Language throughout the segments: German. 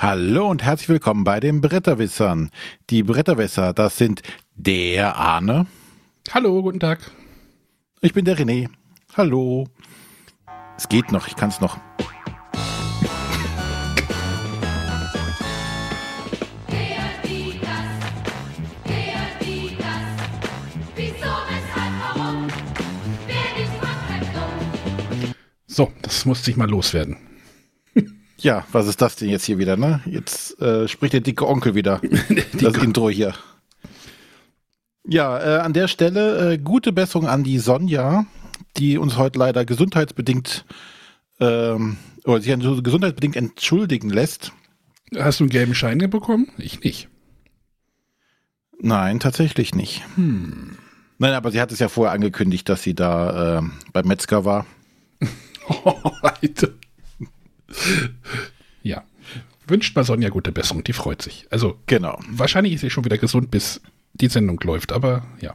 Hallo und herzlich willkommen bei den Bretterwissern. Die Bretterwisser, das sind der Arne. Hallo, guten Tag. Ich bin der René. Hallo. Es geht noch, ich kann es noch. So, das musste ich mal loswerden. Ja, was ist das denn jetzt hier wieder, ne? Jetzt äh, spricht der dicke Onkel wieder. das Intro hier. Ja, äh, an der Stelle äh, gute Besserung an die Sonja, die uns heute leider gesundheitsbedingt ähm, oder sich gesundheitsbedingt entschuldigen lässt. Hast du einen gelben Schein bekommen? Ich nicht. Nein, tatsächlich nicht. Hm. Nein, aber sie hat es ja vorher angekündigt, dass sie da äh, beim Metzger war. oh, Alter. Ja. Wünscht mal Sonja gute Besserung, die freut sich. Also, genau. Wahrscheinlich ist sie schon wieder gesund, bis die Sendung läuft, aber ja.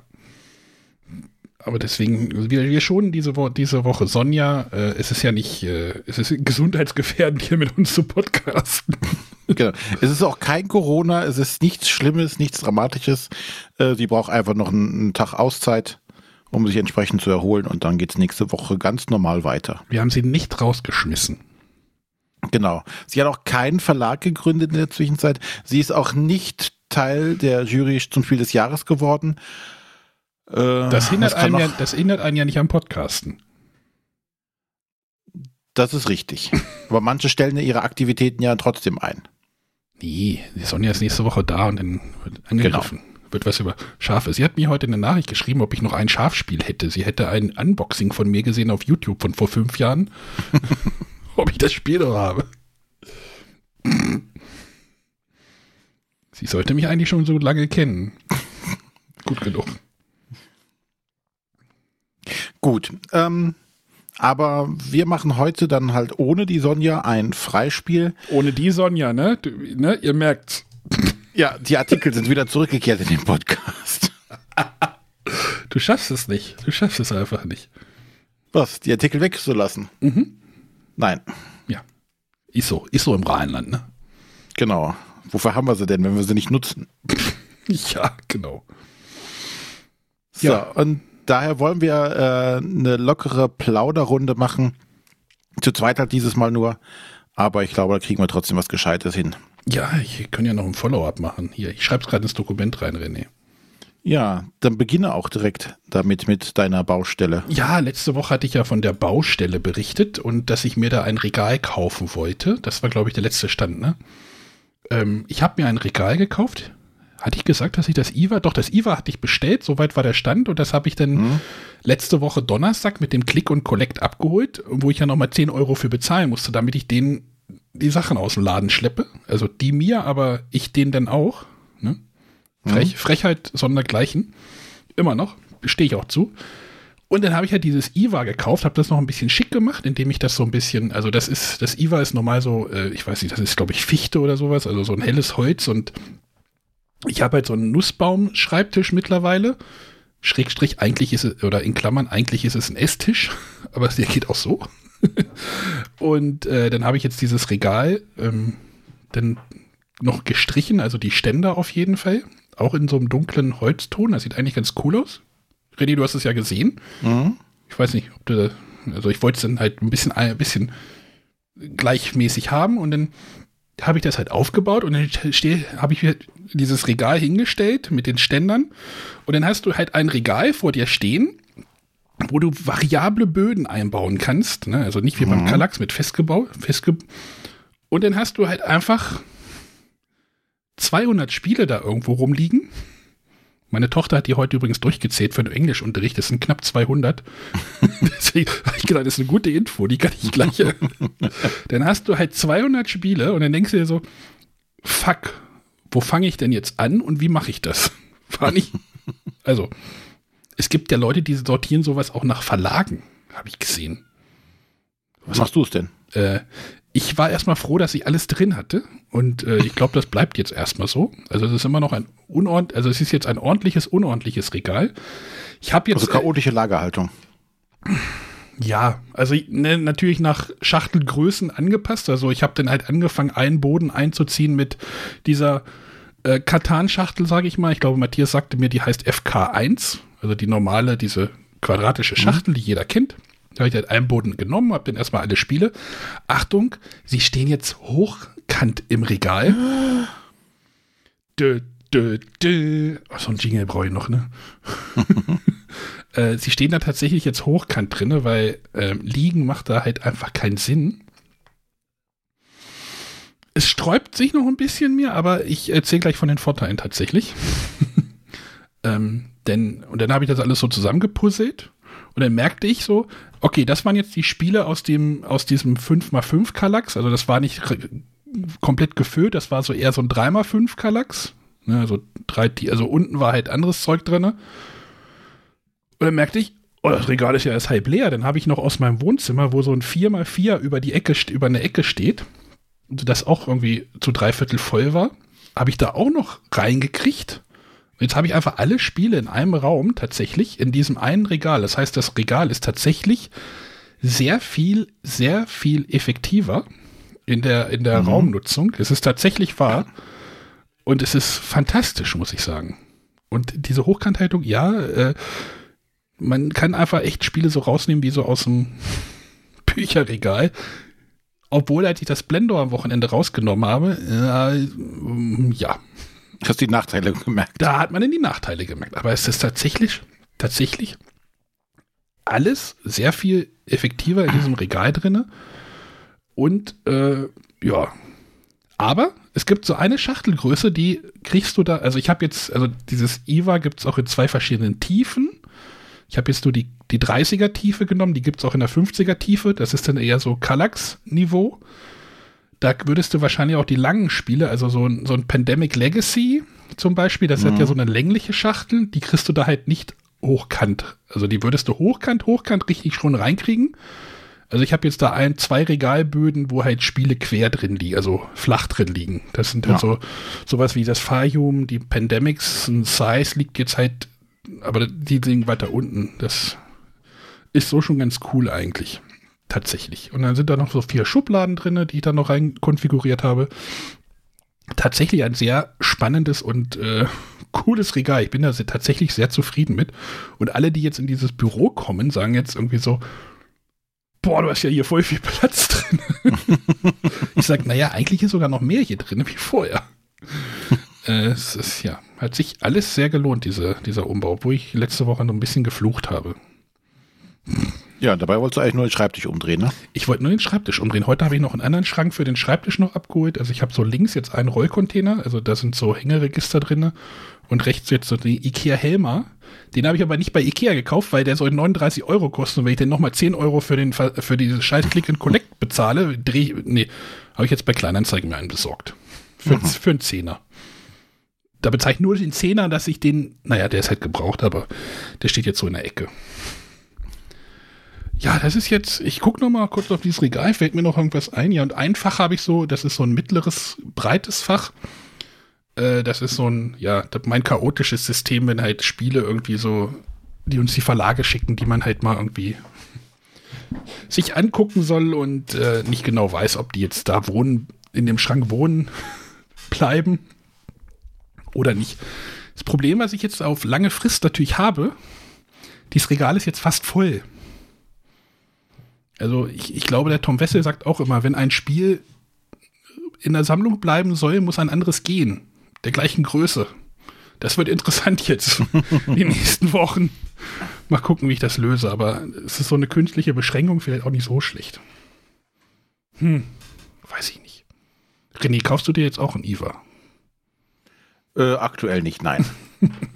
Aber deswegen, wir, wir schonen diese, Wo diese Woche Sonja. Äh, es ist ja nicht, äh, es ist gesundheitsgefährdend, hier mit uns zu podcasten. Genau. Es ist auch kein Corona, es ist nichts Schlimmes, nichts Dramatisches. Äh, sie braucht einfach noch einen, einen Tag Auszeit um sich entsprechend zu erholen und dann geht es nächste Woche ganz normal weiter. Wir haben sie nicht rausgeschmissen. Genau. Sie hat auch keinen Verlag gegründet in der Zwischenzeit. Sie ist auch nicht Teil der Jury zum Spiel des Jahres geworden. Äh, das, hindert einen ja, das hindert einen ja nicht am Podcasten. Das ist richtig. Aber manche stellen ja ihre Aktivitäten ja trotzdem ein. Nee, die Sonja ist nächste Woche da und dann wird angegriffen. Genau wird was über Schafe. Sie hat mir heute eine Nachricht geschrieben, ob ich noch ein Schafspiel hätte. Sie hätte ein Unboxing von mir gesehen auf YouTube von vor fünf Jahren. ob ich das Spiel noch habe. Sie sollte mich eigentlich schon so lange kennen. Gut genug. Gut. Ähm, aber wir machen heute dann halt ohne die Sonja ein Freispiel. Ohne die Sonja, ne? Du, ne? Ihr merkt's. Ja, die Artikel sind wieder zurückgekehrt in den Podcast. Du schaffst es nicht. Du schaffst es einfach nicht. Was? Die Artikel wegzulassen? Mhm. Nein. Ja. Ist so. Ist so im Rheinland, ne? Genau. Wofür haben wir sie denn, wenn wir sie nicht nutzen? ja, genau. So, ja. und daher wollen wir äh, eine lockere Plauderrunde machen. Zu zweit halt dieses Mal nur. Aber ich glaube, da kriegen wir trotzdem was Gescheites hin. Ja, ich kann ja noch ein Follow-up machen. Hier, ich schreibe es gerade ins Dokument rein, René. Ja, dann beginne auch direkt damit mit deiner Baustelle. Ja, letzte Woche hatte ich ja von der Baustelle berichtet und dass ich mir da ein Regal kaufen wollte. Das war, glaube ich, der letzte Stand, ne? Ähm, ich habe mir ein Regal gekauft. Hatte ich gesagt, dass ich das IWA, doch das IWA hatte ich bestellt, soweit war der Stand und das habe ich dann mhm. letzte Woche Donnerstag mit dem Click und Collect abgeholt, wo ich ja nochmal 10 Euro für bezahlen musste, damit ich den die Sachen aus dem Laden schleppe. Also die mir, aber ich den dann auch. Frech, mhm. Frechheit sondergleichen. Immer noch. Stehe ich auch zu. Und dann habe ich halt dieses IWA gekauft, habe das noch ein bisschen schick gemacht, indem ich das so ein bisschen, also das ist, das IWA ist normal so, äh, ich weiß nicht, das ist glaube ich Fichte oder sowas, also so ein helles Holz und ich habe halt so einen Nussbaum-Schreibtisch mittlerweile. Schrägstrich, eigentlich ist es, oder in Klammern, eigentlich ist es ein Esstisch, aber der geht auch so. und äh, dann habe ich jetzt dieses Regal ähm, dann noch gestrichen, also die Ständer auf jeden Fall. Auch in so einem dunklen Holzton. Das sieht eigentlich ganz cool aus. René, du hast es ja gesehen. Mhm. Ich weiß nicht, ob du also ich wollte es dann halt ein bisschen, ein bisschen gleichmäßig haben und dann habe ich das halt aufgebaut und dann habe ich dieses Regal hingestellt mit den Ständern und dann hast du halt ein Regal vor dir stehen wo du variable Böden einbauen kannst. Ne? Also nicht wie mhm. beim Kallax mit festgebaut. Festge und dann hast du halt einfach 200 Spiele da irgendwo rumliegen. Meine Tochter hat die heute übrigens durchgezählt für den Englischunterricht. Das sind knapp 200. Deswegen habe ich gedacht, das ist eine gute Info, die kann ich gleich. dann hast du halt 200 Spiele und dann denkst du dir so, fuck, wo fange ich denn jetzt an und wie mache ich das? War nicht. Also, es gibt ja Leute, die sortieren sowas auch nach Verlagen, habe ich gesehen. Was machst du es denn? Äh, ich war erstmal froh, dass ich alles drin hatte und äh, ich glaube, das bleibt jetzt erstmal so. Also es ist immer noch ein unordentlich, also es ist jetzt ein ordentliches, unordentliches Regal. Ich habe jetzt also chaotische Lagerhaltung. Ja, also ne, natürlich nach Schachtelgrößen angepasst. Also ich habe dann halt angefangen, einen Boden einzuziehen mit dieser äh, Katan-Schachtel, sage ich mal. Ich glaube, Matthias sagte mir, die heißt FK1, also die normale, diese quadratische Schachtel, mhm. die jeder kennt. Habe ich halt einen Boden genommen, habe dann erstmal alle Spiele. Achtung, sie stehen jetzt hochkant im Regal. dö, dö, dö. Oh, so ein Jingle brauche ich noch, ne? äh, sie stehen da tatsächlich jetzt hochkant drin, weil äh, liegen macht da halt einfach keinen Sinn. Es sträubt sich noch ein bisschen mir, aber ich erzähle gleich von den Vorteilen tatsächlich. ähm, denn, und dann habe ich das alles so zusammengepuzzelt und dann merkte ich so, okay, das waren jetzt die Spiele aus dem, aus diesem 5x5 Kallax. Also das war nicht komplett gefüllt, das war so eher so ein 3x5 Kallax. Ne, also, also unten war halt anderes Zeug drin. Und dann merkte ich, oh, das Regal ist ja erst halb leer. Dann habe ich noch aus meinem Wohnzimmer, wo so ein 4x4 über die Ecke, über eine Ecke steht, das auch irgendwie zu dreiviertel voll war, habe ich da auch noch reingekriegt. Jetzt habe ich einfach alle Spiele in einem Raum tatsächlich in diesem einen Regal. Das heißt, das Regal ist tatsächlich sehr viel, sehr viel effektiver in der, in der mhm. Raumnutzung. Es ist tatsächlich wahr. Und es ist fantastisch, muss ich sagen. Und diese Hochkanthaltung, ja, äh, man kann einfach echt Spiele so rausnehmen wie so aus dem Bücherregal. Obwohl, als ich das Blender am Wochenende rausgenommen habe, äh, ja, Hast die Nachteile gemerkt? Da hat man denn die Nachteile gemerkt. Aber es ist tatsächlich, tatsächlich alles sehr viel effektiver in diesem Regal drinne. Und äh, ja, aber es gibt so eine Schachtelgröße, die kriegst du da, also ich habe jetzt, also dieses IVA gibt es auch in zwei verschiedenen Tiefen. Ich habe jetzt nur die, die 30er Tiefe genommen, die gibt es auch in der 50er Tiefe. Das ist dann eher so Kallax-Niveau. Da würdest du wahrscheinlich auch die langen Spiele, also so ein, so ein Pandemic Legacy zum Beispiel, das mhm. hat ja so eine längliche Schachtel, die kriegst du da halt nicht hochkant. Also die würdest du hochkant, hochkant richtig schon reinkriegen. Also ich habe jetzt da ein, zwei Regalböden, wo halt Spiele quer drin liegen, also flach drin liegen. Das sind halt ja. so sowas wie das Farium, die Pandemics, ein Size liegt jetzt halt, aber die liegen weiter unten. Das ist so schon ganz cool eigentlich tatsächlich. Und dann sind da noch so vier Schubladen drin, die ich dann noch rein konfiguriert habe. Tatsächlich ein sehr spannendes und äh, cooles Regal. Ich bin da sehr, tatsächlich sehr zufrieden mit. Und alle, die jetzt in dieses Büro kommen, sagen jetzt irgendwie so, boah, du hast ja hier voll viel Platz drin. ich sage, naja, eigentlich ist sogar noch mehr hier drin wie vorher. äh, es ist ja, hat sich alles sehr gelohnt, diese, dieser Umbau, obwohl ich letzte Woche noch ein bisschen geflucht habe. Ja, dabei wolltest du eigentlich nur den Schreibtisch umdrehen, ne? Ich wollte nur den Schreibtisch umdrehen. Heute habe ich noch einen anderen Schrank für den Schreibtisch noch abgeholt. Also ich habe so links jetzt einen Rollcontainer, also da sind so Hängeregister drin und rechts jetzt so den Ikea Helmer. Den habe ich aber nicht bei Ikea gekauft, weil der soll 39 Euro kosten. Und wenn ich den nochmal 10 Euro für, den, für diese scheiß Click and Collect bezahle, dreh, nee, habe ich jetzt bei Kleinanzeigen mir einen besorgt. Für, mhm. für einen Zehner. Da bezahle ich nur den Zehner, dass ich den, naja, der ist halt gebraucht, aber der steht jetzt so in der Ecke. Ja, das ist jetzt, ich gucke noch mal kurz auf dieses Regal, fällt mir noch irgendwas ein. Ja, und ein Fach habe ich so, das ist so ein mittleres, breites Fach. Äh, das ist so ein, ja, mein chaotisches System, wenn halt Spiele irgendwie so, die uns die Verlage schicken, die man halt mal irgendwie sich angucken soll und äh, nicht genau weiß, ob die jetzt da wohnen, in dem Schrank wohnen bleiben oder nicht. Das Problem, was ich jetzt auf lange Frist natürlich habe, dieses Regal ist jetzt fast voll. Also ich, ich glaube, der Tom Wessel sagt auch immer, wenn ein Spiel in der Sammlung bleiben soll, muss ein anderes gehen. Der gleichen Größe. Das wird interessant jetzt. die nächsten Wochen. Mal gucken, wie ich das löse. Aber es ist so eine künstliche Beschränkung vielleicht auch nicht so schlecht. Hm, weiß ich nicht. René, kaufst du dir jetzt auch ein IVA? Äh, aktuell nicht, nein.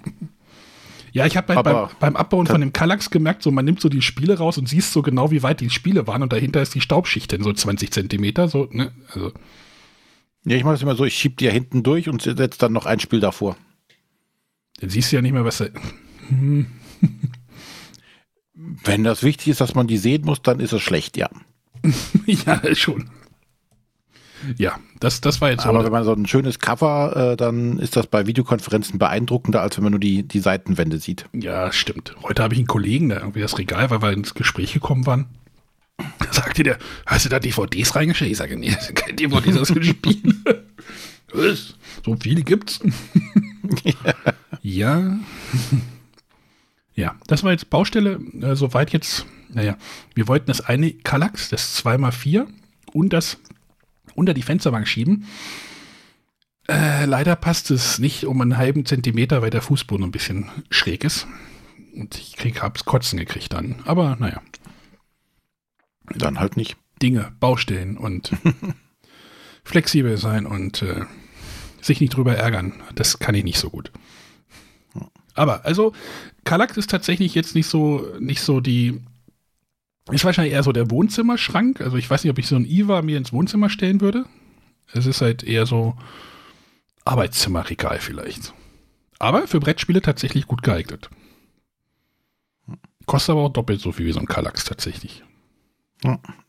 Ja, ich habe halt beim, beim, Abbauen von dem Kallax gemerkt, so man nimmt so die Spiele raus und siehst so genau, wie weit die Spiele waren und dahinter ist die Staubschicht in so 20 Zentimeter. So, ne? also. Ja, ich mache das immer so, ich schiebe die ja hinten durch und setze dann noch ein Spiel davor. Dann siehst du ja nicht mehr, was da. Wenn das wichtig ist, dass man die sehen muss, dann ist es schlecht, ja. ja, schon. Ja, das, das war jetzt Aber wenn man so ein schönes Cover, äh, dann ist das bei Videokonferenzen beeindruckender, als wenn man nur die, die Seitenwände sieht. Ja, stimmt. Heute habe ich einen Kollegen, der irgendwie das Regal, weil wir ins Gespräch gekommen waren. Da sagte der, hast du da DVDs reingestellt? Ich sage, nee, keine DVDs aus dem Spiel. So viele gibt's. ja. ja. Ja, das war jetzt Baustelle. Äh, soweit jetzt, naja, wir wollten das eine Kallax, das 2x4 und das unter die Fensterbank schieben. Äh, leider passt es nicht um einen halben Zentimeter, weil der Fußboden ein bisschen schräg ist. Und ich krieg, hab's kotzen gekriegt dann. Aber naja. Dann halt nicht. Dinge, Baustellen und flexibel sein und äh, sich nicht drüber ärgern. Das kann ich nicht so gut. Aber also, Kallax ist tatsächlich jetzt nicht so, nicht so die. Ist wahrscheinlich eher so der Wohnzimmerschrank. Also ich weiß nicht, ob ich so ein Iva mir ins Wohnzimmer stellen würde. Es ist halt eher so Arbeitszimmerregal vielleicht. Aber für Brettspiele tatsächlich gut geeignet. Kostet aber auch doppelt so viel wie so ein Kallax tatsächlich.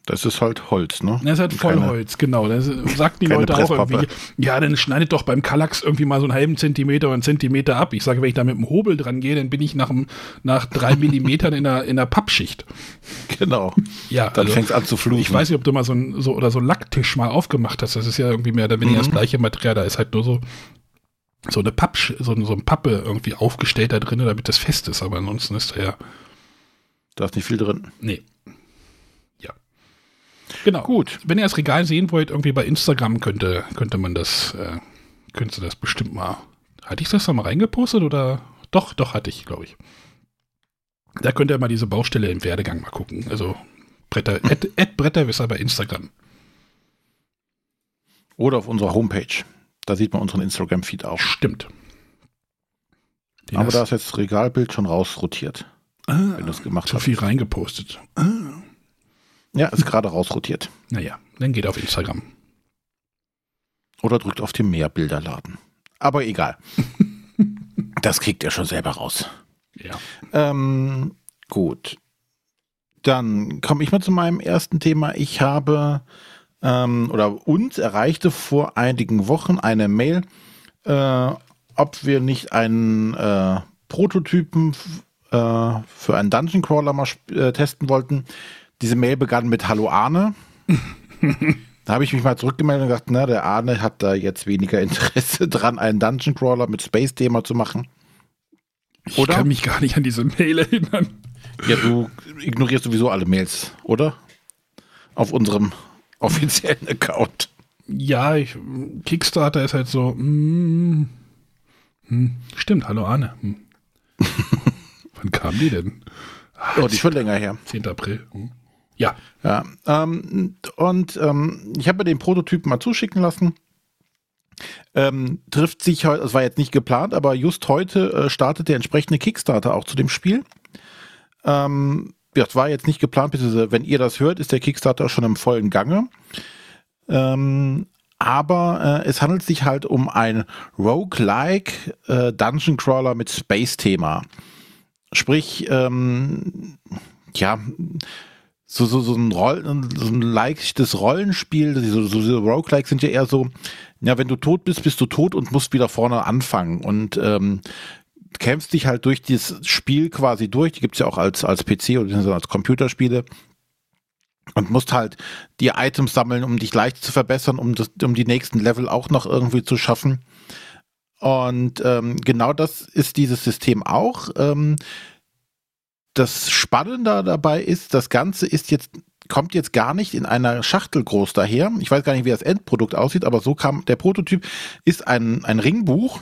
Das ist halt Holz, ne? Das ist halt Vollholz, genau. Das sagt die Leute auch irgendwie, ja, dann schneidet doch beim Kallax irgendwie mal so einen halben Zentimeter oder einen Zentimeter ab. Ich sage, wenn ich da mit dem Hobel dran gehe, dann bin ich nach, nach drei Millimetern in der, in der Pappschicht. Genau. Ja, dann also, fängt es an zu fluchen. Ich weiß nicht, ob du mal so ein, so, oder so einen Lacktisch mal aufgemacht hast. Das ist ja irgendwie mehr oder weniger mhm. das gleiche Material. Da ist halt nur so, so eine Pappsch, so, so ein Pappe irgendwie aufgestellt da drin, damit das fest ist. Aber ansonsten ist da ja. Da ist nicht viel drin. Nee. Genau. Gut. Wenn ihr das Regal sehen wollt, irgendwie bei Instagram könnte, könnte man das, äh, könnte das bestimmt mal. Hatte ich das da mal reingepostet oder? Doch, doch hatte ich, glaube ich. Da könnt ihr mal diese Baustelle im Werdegang mal gucken. Also Bretter, Ad, Ad Bretterwisser bei Instagram. Oder auf unserer Homepage. Da sieht man unseren Instagram-Feed auch. Stimmt. Den Aber da ist jetzt das Regalbild schon rausrotiert. Ah, wenn du es gemacht zu hast. viel reingepostet. Ah. Ja, ist gerade rausrotiert. Naja, dann geht auf Instagram. Oder drückt auf den Mehrbilderladen. Aber egal. das kriegt er schon selber raus. Ja. Ähm, gut. Dann komme ich mal zu meinem ersten Thema. Ich habe ähm, oder uns erreichte vor einigen Wochen eine Mail, äh, ob wir nicht einen äh, Prototypen äh, für einen Dungeon Crawler mal äh, testen wollten. Diese Mail begann mit Hallo Arne. da habe ich mich mal zurückgemeldet und gesagt, na, der Arne hat da jetzt weniger Interesse dran, einen Dungeon Crawler mit Space-Thema zu machen. Oder? Ich kann mich gar nicht an diese Mail erinnern. Ja, du ignorierst sowieso alle Mails, oder? Auf unserem offiziellen Account. Ja, ich, Kickstarter ist halt so. Mm, hm, stimmt, hallo Arne. Hm. Wann kam die denn? oh, die ist schon länger her. 10. April. Hm. Ja. ja ähm, und ähm, ich habe mir den Prototypen mal zuschicken lassen. Ähm, trifft sich heute, es war jetzt nicht geplant, aber just heute äh, startet der entsprechende Kickstarter auch zu dem Spiel. Ähm, das war jetzt nicht geplant, bitte, wenn ihr das hört, ist der Kickstarter schon im vollen Gange. Ähm, aber äh, es handelt sich halt um ein Roguelike äh, Dungeon Crawler mit Space-Thema. Sprich, ähm, ja, so, so, so ein, Roll, so ein leichtes Rollenspiel, so, so, so Roguelike sind ja eher so, ja, wenn du tot bist, bist du tot und musst wieder vorne anfangen und ähm, kämpfst dich halt durch dieses Spiel quasi durch, die gibt's ja auch als, als PC oder als Computerspiele und musst halt die Items sammeln, um dich leicht zu verbessern, um, das, um die nächsten Level auch noch irgendwie zu schaffen. Und ähm, genau das ist dieses System auch. Ähm, das Spannende dabei ist, das Ganze ist jetzt kommt jetzt gar nicht in einer Schachtel groß daher. Ich weiß gar nicht, wie das Endprodukt aussieht, aber so kam der Prototyp ist ein, ein Ringbuch,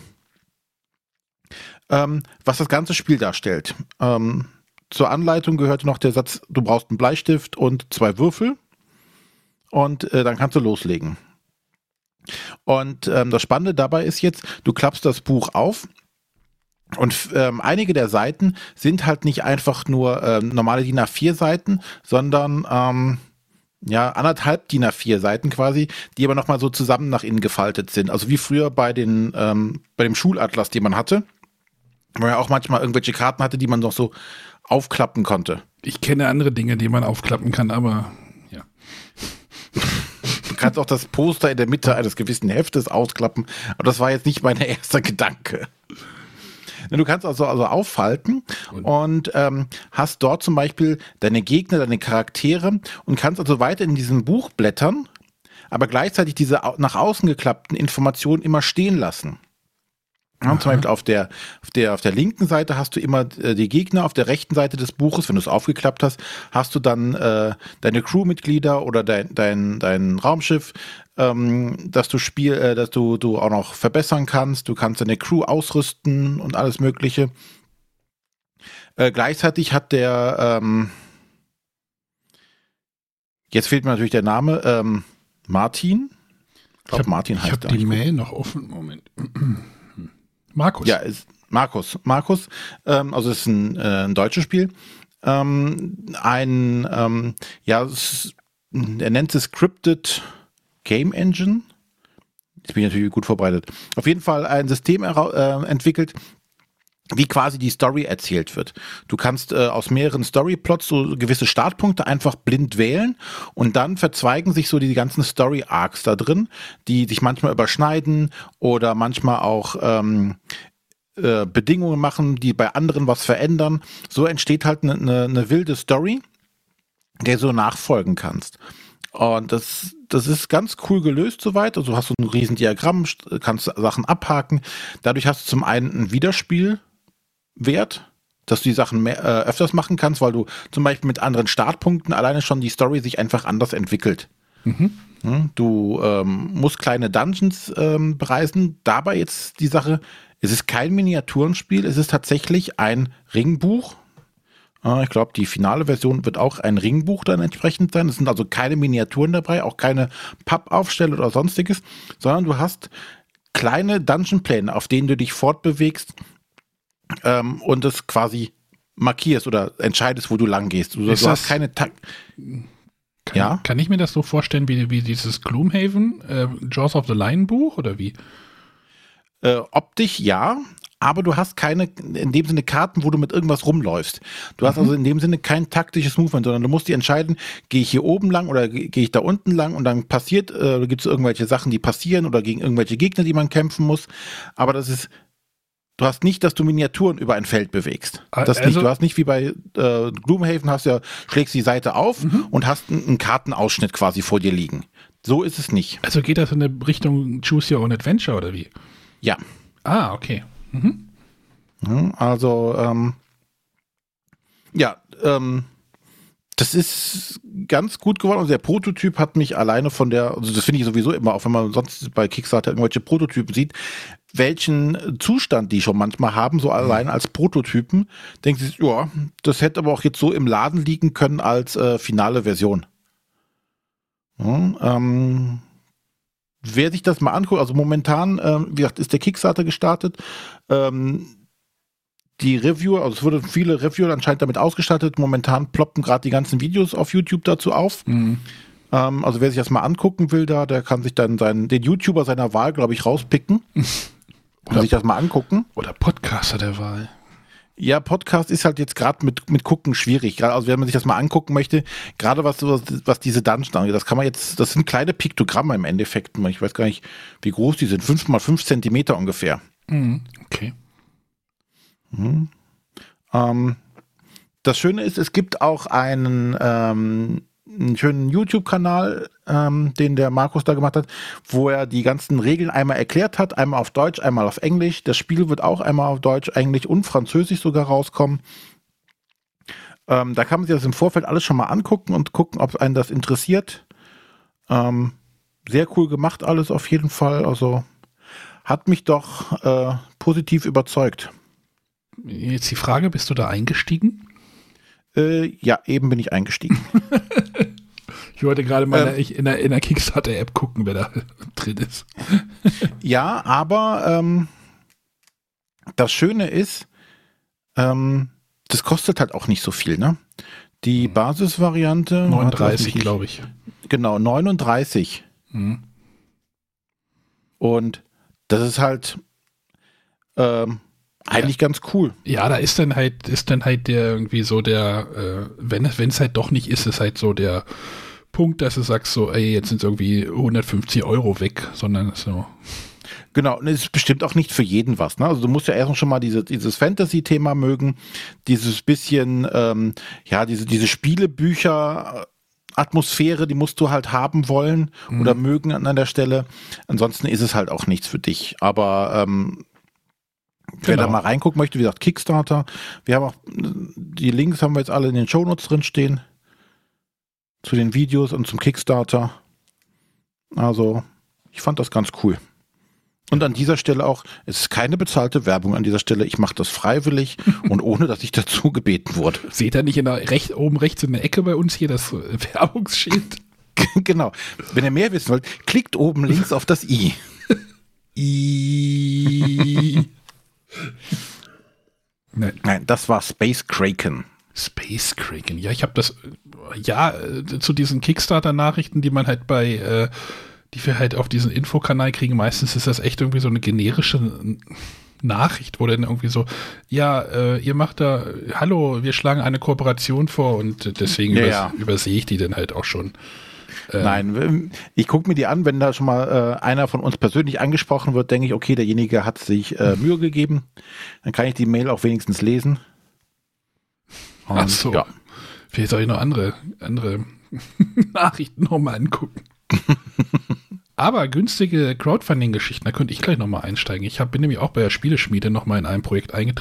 ähm, was das ganze Spiel darstellt. Ähm, zur Anleitung gehört noch der Satz, du brauchst einen Bleistift und zwei Würfel und äh, dann kannst du loslegen. Und ähm, das Spannende dabei ist jetzt, du klappst das Buch auf und ähm, einige der Seiten sind halt nicht einfach nur ähm, normale DIN A4 Seiten, sondern ähm, ja, anderthalb DIN A4 Seiten quasi, die aber nochmal so zusammen nach innen gefaltet sind. Also wie früher bei den, ähm, bei dem Schulatlas, den man hatte. Wo man ja auch manchmal irgendwelche Karten hatte, die man noch so aufklappen konnte. Ich kenne andere Dinge, die man aufklappen kann, aber ja. kannst auch das Poster in der Mitte eines gewissen Heftes ausklappen. Aber das war jetzt nicht mein erster Gedanke. Du kannst also, also aufhalten und, und ähm, hast dort zum Beispiel deine Gegner, deine Charaktere und kannst also weiter in diesem Buch blättern, aber gleichzeitig diese nach außen geklappten Informationen immer stehen lassen. Ja, zum Beispiel auf der, auf der, auf der linken Seite hast du immer äh, die Gegner, auf der rechten Seite des Buches, wenn du es aufgeklappt hast, hast du dann äh, deine Crewmitglieder oder dein, dein, dein Raumschiff, ähm, dass du Spiel, äh, dass du, du auch noch verbessern kannst. Du kannst deine Crew ausrüsten und alles Mögliche. Äh, gleichzeitig hat der, ähm, jetzt fehlt mir natürlich der Name, ähm, Martin. Ich, glaube, Martin heißt Ich habe die Mail noch offen. Moment. Markus. Ja, ist Markus. Markus, ähm, also es ist ein, äh, ein deutsches Spiel. Ähm, ein, ähm, ja, es, er nennt es Scripted Game Engine. Jetzt bin ich natürlich gut vorbereitet. Auf jeden Fall ein System äh, entwickelt, wie quasi die Story erzählt wird. Du kannst äh, aus mehreren Storyplots so gewisse Startpunkte einfach blind wählen und dann verzweigen sich so die ganzen Story Arcs da drin, die sich manchmal überschneiden oder manchmal auch ähm, äh, Bedingungen machen, die bei anderen was verändern. So entsteht halt eine ne, ne wilde Story, der so nachfolgen kannst. Und das, das ist ganz cool gelöst soweit. Also du hast so ein riesen Diagramm, kannst Sachen abhaken. Dadurch hast du zum einen ein Wiederspiel wert, dass du die Sachen mehr, äh, öfters machen kannst, weil du zum Beispiel mit anderen Startpunkten alleine schon die Story sich einfach anders entwickelt. Mhm. Du ähm, musst kleine Dungeons ähm, bereisen. Dabei jetzt die Sache, es ist kein Miniaturenspiel, es ist tatsächlich ein Ringbuch. Äh, ich glaube, die finale Version wird auch ein Ringbuch dann entsprechend sein. Es sind also keine Miniaturen dabei, auch keine Pappaufstelle oder sonstiges, sondern du hast kleine Dungeon-Pläne, auf denen du dich fortbewegst ähm, und es quasi markierst oder entscheidest, wo du lang gehst. Du, du hast keine Ta kann, ja? kann ich mir das so vorstellen wie, wie dieses Gloomhaven, äh, Jaws of the Lion Buch oder wie? Äh, optisch ja, aber du hast keine, in dem Sinne Karten, wo du mit irgendwas rumläufst. Du hast mhm. also in dem Sinne kein taktisches Movement, sondern du musst dir entscheiden, gehe ich hier oben lang oder gehe ich da unten lang und dann passiert, äh, gibt es irgendwelche Sachen, die passieren oder gegen irgendwelche Gegner, die man kämpfen muss. Aber das ist Du hast nicht, dass du Miniaturen über ein Feld bewegst. Ah, das also, nicht. Du hast nicht wie bei äh, Gloomhaven, hast ja, schlägst die Seite auf mhm. und hast einen, einen Kartenausschnitt quasi vor dir liegen. So ist es nicht. Also geht das in eine Richtung Choose Your Own Adventure oder wie? Ja. Ah, okay. Mhm. Also, ähm, ja, ähm, das ist ganz gut geworden. Also der Prototyp hat mich alleine von der, also das finde ich sowieso immer, auch wenn man sonst bei Kickstarter irgendwelche Prototypen sieht, welchen Zustand die schon manchmal haben, so allein als Prototypen, denkt sich, ja, das hätte aber auch jetzt so im Laden liegen können als äh, finale Version. Ja, ähm, wer sich das mal anguckt, also momentan, ähm, wie gesagt, ist der Kickstarter gestartet. Ähm, die Reviewer, also es wurden viele Reviewer anscheinend damit ausgestattet. Momentan ploppen gerade die ganzen Videos auf YouTube dazu auf. Mhm. Ähm, also wer sich das mal angucken will, da, der kann sich dann seinen, den YouTuber seiner Wahl, glaube ich, rauspicken. Oder sich das mal angucken. Oder Podcaster der Wahl. Ja, Podcast ist halt jetzt gerade mit, mit Gucken schwierig. Also wenn man sich das mal angucken möchte, gerade was, was, was diese Dungeons angeht, das kann man jetzt, das sind kleine Piktogramme im Endeffekt. Ich weiß gar nicht, wie groß die sind. Fünf mal fünf Zentimeter ungefähr. Mhm, okay. Mhm. Ähm, das Schöne ist, es gibt auch einen ähm, einen schönen YouTube-Kanal, ähm, den der Markus da gemacht hat, wo er die ganzen Regeln einmal erklärt hat, einmal auf Deutsch, einmal auf Englisch. Das Spiel wird auch einmal auf Deutsch, Englisch und Französisch sogar rauskommen. Ähm, da kann man sich das im Vorfeld alles schon mal angucken und gucken, ob einen das interessiert. Ähm, sehr cool gemacht alles auf jeden Fall. Also hat mich doch äh, positiv überzeugt. Jetzt die Frage, bist du da eingestiegen? Äh, ja, eben bin ich eingestiegen. ich wollte gerade mal ähm, in der, der Kickstarter-App gucken, wer da drin ist. ja, aber ähm, das Schöne ist, ähm, das kostet halt auch nicht so viel, ne? Die mhm. Basisvariante. 39, glaube ich. Genau, 39. Mhm. Und das ist halt ähm, eigentlich ja. ganz cool. Ja, da ist dann halt, ist dann halt der irgendwie so der, äh, wenn es, wenn es halt doch nicht ist, ist halt so der Punkt, dass du sagst so, ey, jetzt sind irgendwie 150 Euro weg, sondern so. Genau, und es ist bestimmt auch nicht für jeden was. Ne? Also du musst ja erstmal schon mal diese, dieses Fantasy-Thema mögen, dieses bisschen, ähm, ja, diese, diese Spielebücher. Atmosphäre, die musst du halt haben wollen mhm. oder mögen an der Stelle. Ansonsten ist es halt auch nichts für dich. Aber ähm, Genau. Wer da genau. mal reingucken möchte, wie gesagt, Kickstarter. Wir haben auch, die Links haben wir jetzt alle in den Shownotes drin stehen. Zu den Videos und zum Kickstarter. Also, ich fand das ganz cool. Und an dieser Stelle auch, es ist keine bezahlte Werbung an dieser Stelle. Ich mache das freiwillig und ohne, dass ich dazu gebeten wurde. Seht ihr nicht in der recht, oben rechts in der Ecke bei uns hier das Werbungsschild? genau. Wenn ihr mehr wissen wollt, klickt oben links auf das i. I. Nein. Nein, das war Space Kraken. Space Kraken, ja, ich habe das, ja, zu diesen Kickstarter-Nachrichten, die man halt bei, äh, die wir halt auf diesen Infokanal kriegen, meistens ist das echt irgendwie so eine generische Nachricht, wo dann irgendwie so, ja, äh, ihr macht da, hallo, wir schlagen eine Kooperation vor und deswegen ja, übers ja. übersehe ich die dann halt auch schon. Ähm, Nein, ich gucke mir die an, wenn da schon mal äh, einer von uns persönlich angesprochen wird, denke ich, okay, derjenige hat sich äh, Mühe gegeben. Dann kann ich die Mail auch wenigstens lesen. Und, Ach so. Ja. Vielleicht soll ich noch andere, andere Nachrichten nochmal angucken. Aber günstige Crowdfunding-Geschichten, da könnte ich gleich nochmal einsteigen. Ich hab, bin nämlich auch bei der Spieleschmiede nochmal in ein Projekt einge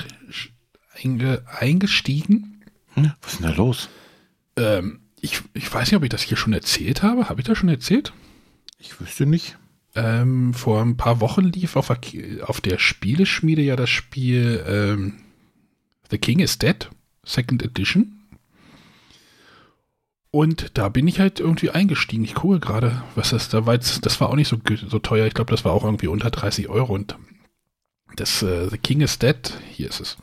eingestiegen. Hm, was ist denn da los? Ähm, ich, ich weiß nicht, ob ich das hier schon erzählt habe. Habe ich das schon erzählt? Ich wüsste nicht. Ähm, vor ein paar Wochen lief auf, auf der Spieleschmiede ja das Spiel ähm, The King is Dead, Second Edition. Und da bin ich halt irgendwie eingestiegen. Ich gucke gerade, was das da war. Jetzt, das war auch nicht so, so teuer. Ich glaube, das war auch irgendwie unter 30 Euro. Und das äh, The King is Dead, hier ist es.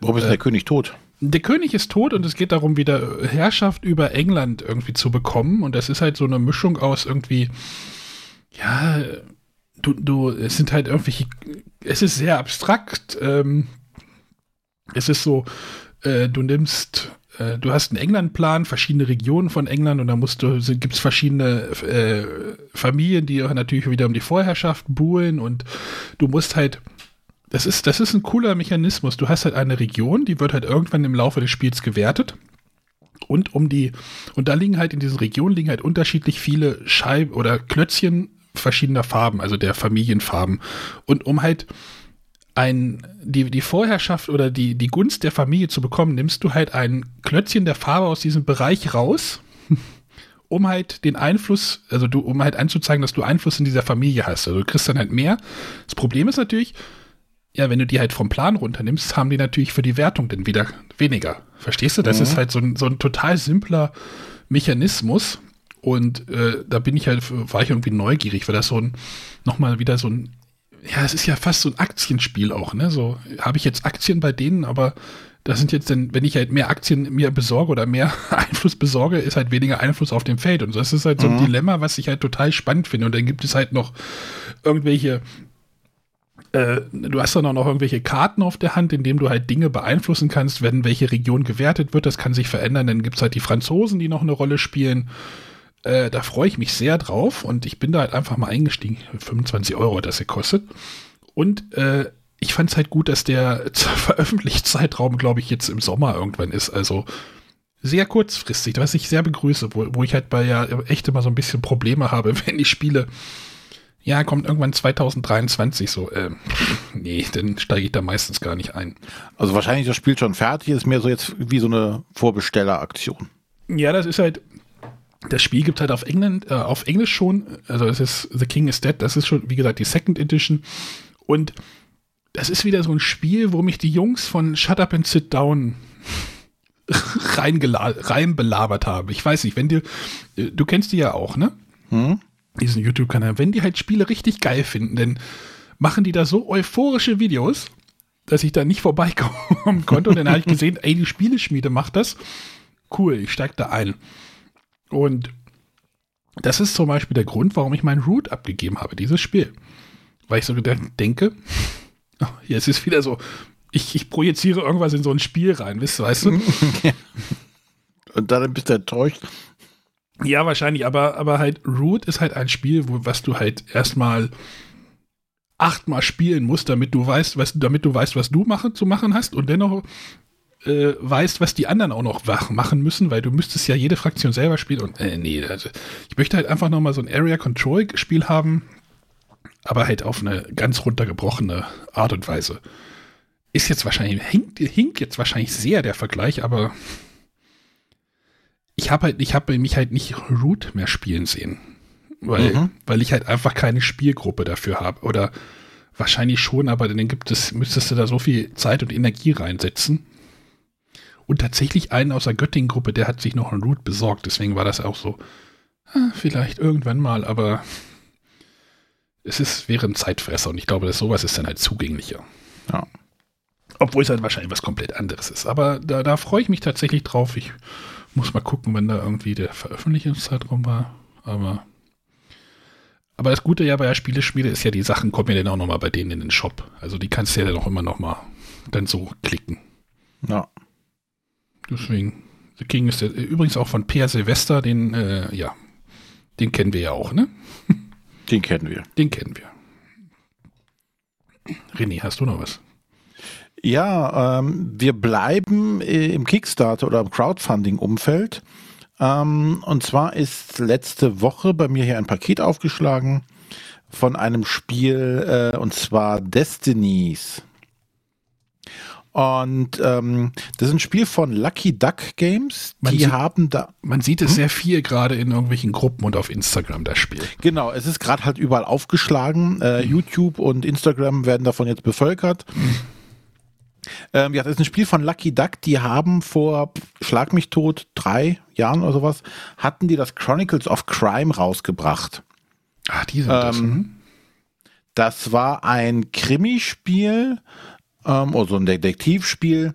Warum ist äh, der König tot? Der König ist tot und es geht darum, wieder Herrschaft über England irgendwie zu bekommen. Und das ist halt so eine Mischung aus irgendwie, ja, du, du, es sind halt irgendwelche, es ist sehr abstrakt. Ähm, es ist so, äh, du nimmst, äh, du hast einen Englandplan, verschiedene Regionen von England und da musst du, gibt es verschiedene äh, Familien, die natürlich wieder um die Vorherrschaft buhlen und du musst halt das ist, das ist ein cooler Mechanismus. Du hast halt eine Region, die wird halt irgendwann im Laufe des Spiels gewertet. Und um die, und da liegen halt in diesen Regionen liegen halt unterschiedlich viele Scheiben oder Klötzchen verschiedener Farben, also der Familienfarben. Und um halt ein, die, die Vorherrschaft oder die, die Gunst der Familie zu bekommen, nimmst du halt ein Klötzchen der Farbe aus diesem Bereich raus, um halt den Einfluss, also du, um halt anzuzeigen, dass du Einfluss in dieser Familie hast. Also du kriegst dann halt mehr. Das Problem ist natürlich, ja, wenn du die halt vom Plan runternimmst, haben die natürlich für die Wertung dann wieder weniger. Verstehst du? Das mhm. ist halt so ein, so ein total simpler Mechanismus. Und äh, da bin ich halt, war ich irgendwie neugierig, weil das so ein, nochmal wieder so ein, ja, es ist ja fast so ein Aktienspiel auch, ne? So, habe ich jetzt Aktien bei denen, aber das sind jetzt dann, wenn ich halt mehr Aktien mir besorge oder mehr Einfluss besorge, ist halt weniger Einfluss auf dem Feld. Und das ist halt so ein mhm. Dilemma, was ich halt total spannend finde. Und dann gibt es halt noch irgendwelche äh, du hast dann auch noch irgendwelche Karten auf der Hand, in denen du halt Dinge beeinflussen kannst, wenn welche Region gewertet wird. Das kann sich verändern. Dann gibt es halt die Franzosen, die noch eine Rolle spielen. Äh, da freue ich mich sehr drauf und ich bin da halt einfach mal eingestiegen. 25 Euro hat das gekostet. Und äh, ich fand es halt gut, dass der Veröffentlichungszeitraum, glaube ich, jetzt im Sommer irgendwann ist. Also sehr kurzfristig, was ich sehr begrüße, wo, wo ich halt bei ja echt immer so ein bisschen Probleme habe, wenn ich spiele ja, kommt irgendwann 2023 so. Äh, nee, dann steige ich da meistens gar nicht ein. Also wahrscheinlich das Spiel schon fertig, ist mehr so jetzt wie so eine Vorbestelleraktion. Ja, das ist halt, das Spiel gibt halt auf England, äh, auf Englisch schon, also es ist The King is Dead, das ist schon, wie gesagt, die Second Edition. Und das ist wieder so ein Spiel, wo mich die Jungs von Shut Up and Sit Down rein belabert haben. Ich weiß nicht, wenn du, äh, du kennst die ja auch, ne? Hm? Diesen YouTube-Kanal, wenn die halt Spiele richtig geil finden, dann machen die da so euphorische Videos, dass ich da nicht vorbeikommen konnte. Und dann habe ich gesehen, ey, die Spieleschmiede macht das. Cool, ich steige da ein. Und das ist zum Beispiel der Grund, warum ich meinen Root abgegeben habe, dieses Spiel. Weil ich so denke, oh, jetzt ist wieder so, ich, ich projiziere irgendwas in so ein Spiel rein, weißt, weißt du? Und dann bist du enttäuscht, Ja, wahrscheinlich, aber, aber halt Root ist halt ein Spiel, wo, was du halt erstmal achtmal spielen musst, damit du weißt, was, damit du weißt, was du machen, zu machen hast und dennoch äh, weißt, was die anderen auch noch machen müssen, weil du müsstest ja jede Fraktion selber spielen und äh, nee, also ich möchte halt einfach nochmal so ein Area Control Spiel haben, aber halt auf eine ganz runtergebrochene Art und Weise. Ist jetzt wahrscheinlich, hinkt, hinkt jetzt wahrscheinlich sehr der Vergleich, aber ich habe halt, ich habe mich halt nicht Root mehr spielen sehen. Weil, mhm. weil ich halt einfach keine Spielgruppe dafür habe. Oder wahrscheinlich schon, aber dann gibt es, müsstest du da so viel Zeit und Energie reinsetzen. Und tatsächlich einen aus der Göttingen-Gruppe, der hat sich noch einen Root besorgt. Deswegen war das auch so, ah, vielleicht irgendwann mal, aber es ist, wäre ein Zeitfresser und ich glaube, dass sowas ist dann halt zugänglicher. Ja. Obwohl es halt wahrscheinlich was komplett anderes ist. Aber da, da freue ich mich tatsächlich drauf. Ich muss mal gucken, wenn da irgendwie der Veröffentlichungszeitraum war. Aber, aber das Gute ja bei der Spieleschmiede ist ja, die Sachen kommen ja dann auch nochmal bei denen in den Shop. Also die kannst du ja dann auch immer nochmal dann so klicken. Ja. Deswegen, The King ist der, übrigens auch von Per Silvester, den, äh, ja, den kennen wir ja auch, ne? Den kennen wir. Den kennen wir. René, hast du noch was? Ja, ähm, wir bleiben im Kickstarter oder im Crowdfunding-Umfeld. Ähm, und zwar ist letzte Woche bei mir hier ein Paket aufgeschlagen von einem Spiel, äh, und zwar Destinies. Und ähm, das ist ein Spiel von Lucky Duck Games. Man die sieht, haben da. Man sieht es hm? sehr viel gerade in irgendwelchen Gruppen und auf Instagram, das Spiel. Genau, es ist gerade halt überall aufgeschlagen. Äh, hm. YouTube und Instagram werden davon jetzt bevölkert. Hm. Ähm, ja, das ist ein Spiel von Lucky Duck. Die haben vor, schlag mich tot, drei Jahren oder sowas, hatten die das Chronicles of Crime rausgebracht. Ach, die sind ähm, das. Hm? Das war ein Krimispiel ähm, oder so ein Detektivspiel,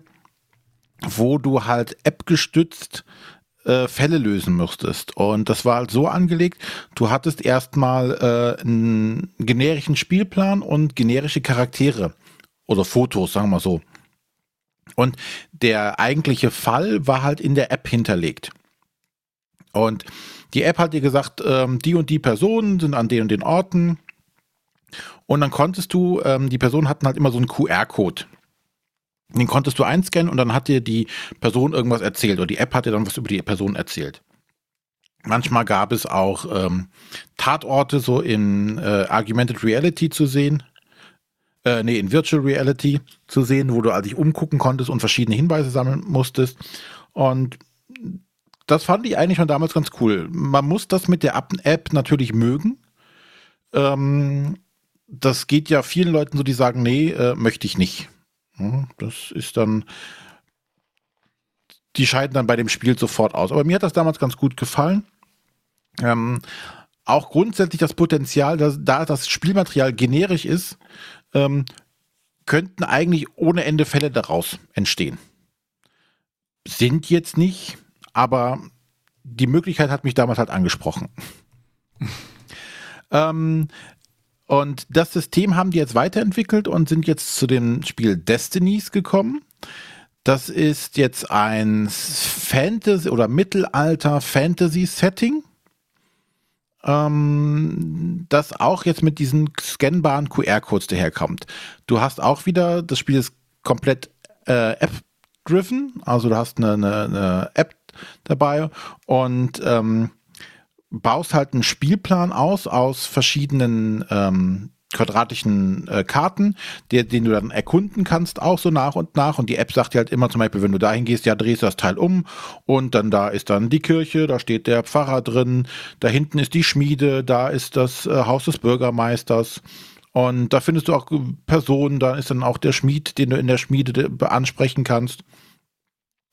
wo du halt App-gestützt äh, Fälle lösen müsstest. Und das war halt so angelegt, du hattest erstmal äh, einen generischen Spielplan und generische Charaktere oder Fotos, sagen wir so. Und der eigentliche Fall war halt in der App hinterlegt. Und die App hat dir gesagt, ähm, die und die Personen sind an den und den Orten, und dann konntest du, ähm, die Personen hatten halt immer so einen QR-Code. Den konntest du einscannen und dann hat dir die Person irgendwas erzählt oder die App hat dir dann was über die Person erzählt. Manchmal gab es auch ähm, Tatorte so in äh, Argumented Reality zu sehen. Äh, nee, in Virtual Reality zu sehen, wo du also dich umgucken konntest und verschiedene Hinweise sammeln musstest. Und das fand ich eigentlich schon damals ganz cool. Man muss das mit der App natürlich mögen. Ähm, das geht ja vielen Leuten so, die sagen, nee, äh, möchte ich nicht. das ist dann, die scheiden dann bei dem Spiel sofort aus. Aber mir hat das damals ganz gut gefallen. Ähm, auch grundsätzlich das Potenzial, dass, da das Spielmaterial generisch ist, ähm, könnten eigentlich ohne Ende Fälle daraus entstehen. Sind jetzt nicht, aber die Möglichkeit hat mich damals halt angesprochen. ähm, und das System haben die jetzt weiterentwickelt und sind jetzt zu dem Spiel Destinies gekommen. Das ist jetzt ein Fantasy oder Mittelalter Fantasy Setting, ähm, das auch jetzt mit diesen scannbaren QR-Codes daherkommt. Du hast auch wieder, das Spiel ist komplett äh, App-driven, also du hast eine, eine, eine App dabei und ähm, baust halt einen Spielplan aus aus verschiedenen ähm, quadratischen äh, Karten, der, den du dann erkunden kannst, auch so nach und nach. Und die App sagt dir halt immer zum Beispiel, wenn du dahin gehst, ja, drehst du das Teil um und dann da ist dann die Kirche, da steht der Pfarrer drin, da hinten ist die Schmiede, da ist das äh, Haus des Bürgermeisters. Und da findest du auch Personen, da ist dann auch der Schmied, den du in der Schmiede ansprechen kannst.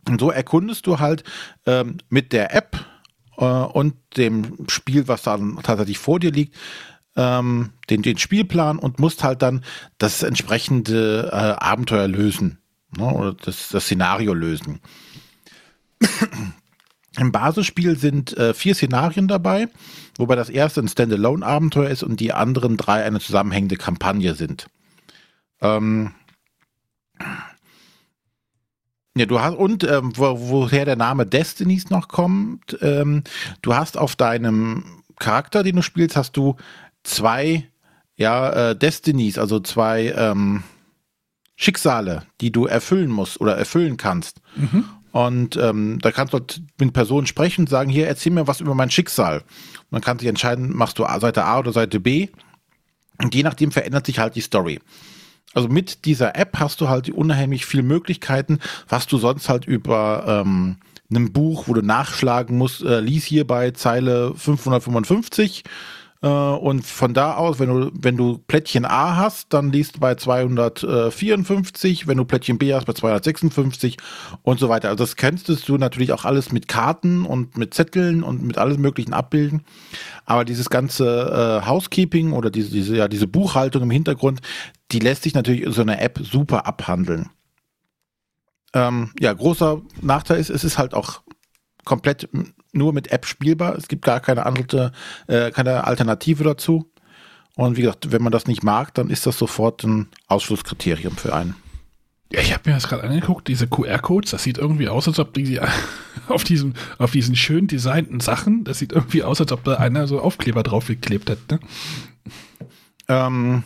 Und so erkundest du halt ähm, mit der App äh, und dem Spiel, was dann tatsächlich vor dir liegt, ähm, den, den Spielplan und musst halt dann das entsprechende äh, Abenteuer lösen ne, oder das, das Szenario lösen. Im Basisspiel sind äh, vier Szenarien dabei, wobei das erste ein Standalone-Abenteuer ist und die anderen drei eine zusammenhängende Kampagne sind. Ähm, Ja, du hast, und ähm, wo, woher der Name Destinies noch kommt, ähm, du hast auf deinem Charakter, den du spielst, hast du zwei ja, äh, Destinies, also zwei ähm, Schicksale, die du erfüllen musst oder erfüllen kannst. Mhm. Und ähm, da kannst du mit Personen sprechen und sagen, hier, erzähl mir was über mein Schicksal. Und dann kannst du dich entscheiden, machst du Seite A oder Seite B. Und je nachdem verändert sich halt die Story. Also mit dieser App hast du halt unheimlich viele Möglichkeiten, was du sonst halt über ähm, einem Buch, wo du nachschlagen musst, äh, lies hier bei Zeile 555 äh, und von da aus, wenn du, wenn du Plättchen A hast, dann liest du bei 254, wenn du Plättchen B hast, bei 256 und so weiter. Also das könntest du natürlich auch alles mit Karten und mit Zetteln und mit alles möglichen abbilden. Aber dieses ganze äh, Housekeeping oder diese, diese, ja, diese Buchhaltung im Hintergrund, die lässt sich natürlich in so einer App super abhandeln. Ähm, ja, großer Nachteil ist, es ist halt auch komplett nur mit App spielbar. Es gibt gar keine andere, äh, keine Alternative dazu. Und wie gesagt, wenn man das nicht mag, dann ist das sofort ein Ausschlusskriterium für einen. Ja, ich habe mir das gerade angeguckt, diese QR-Codes, das sieht irgendwie aus, als ob die auf diesen, auf diesen schön designten Sachen, das sieht irgendwie aus, als ob da einer so Aufkleber drauf geklebt hat, ne? Ähm,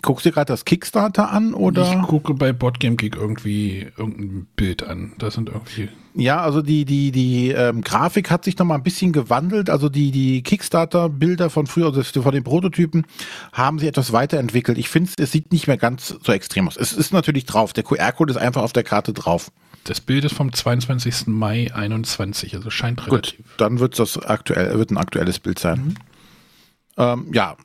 Guckst du gerade das Kickstarter an oder? Ich gucke bei Boardgame Geek irgendwie irgendein Bild an. Das sind irgendwie. Ja, also die die die ähm, Grafik hat sich noch mal ein bisschen gewandelt. Also die die Kickstarter Bilder von früher, also von den Prototypen, haben sich etwas weiterentwickelt. Ich finde, es sieht nicht mehr ganz so extrem aus. Es ist natürlich drauf. Der QR-Code ist einfach auf der Karte drauf. Das Bild ist vom 22. Mai 21, also scheint relativ. Gut, dann wird das aktuell wird ein aktuelles Bild sein. Mhm. Ähm, ja,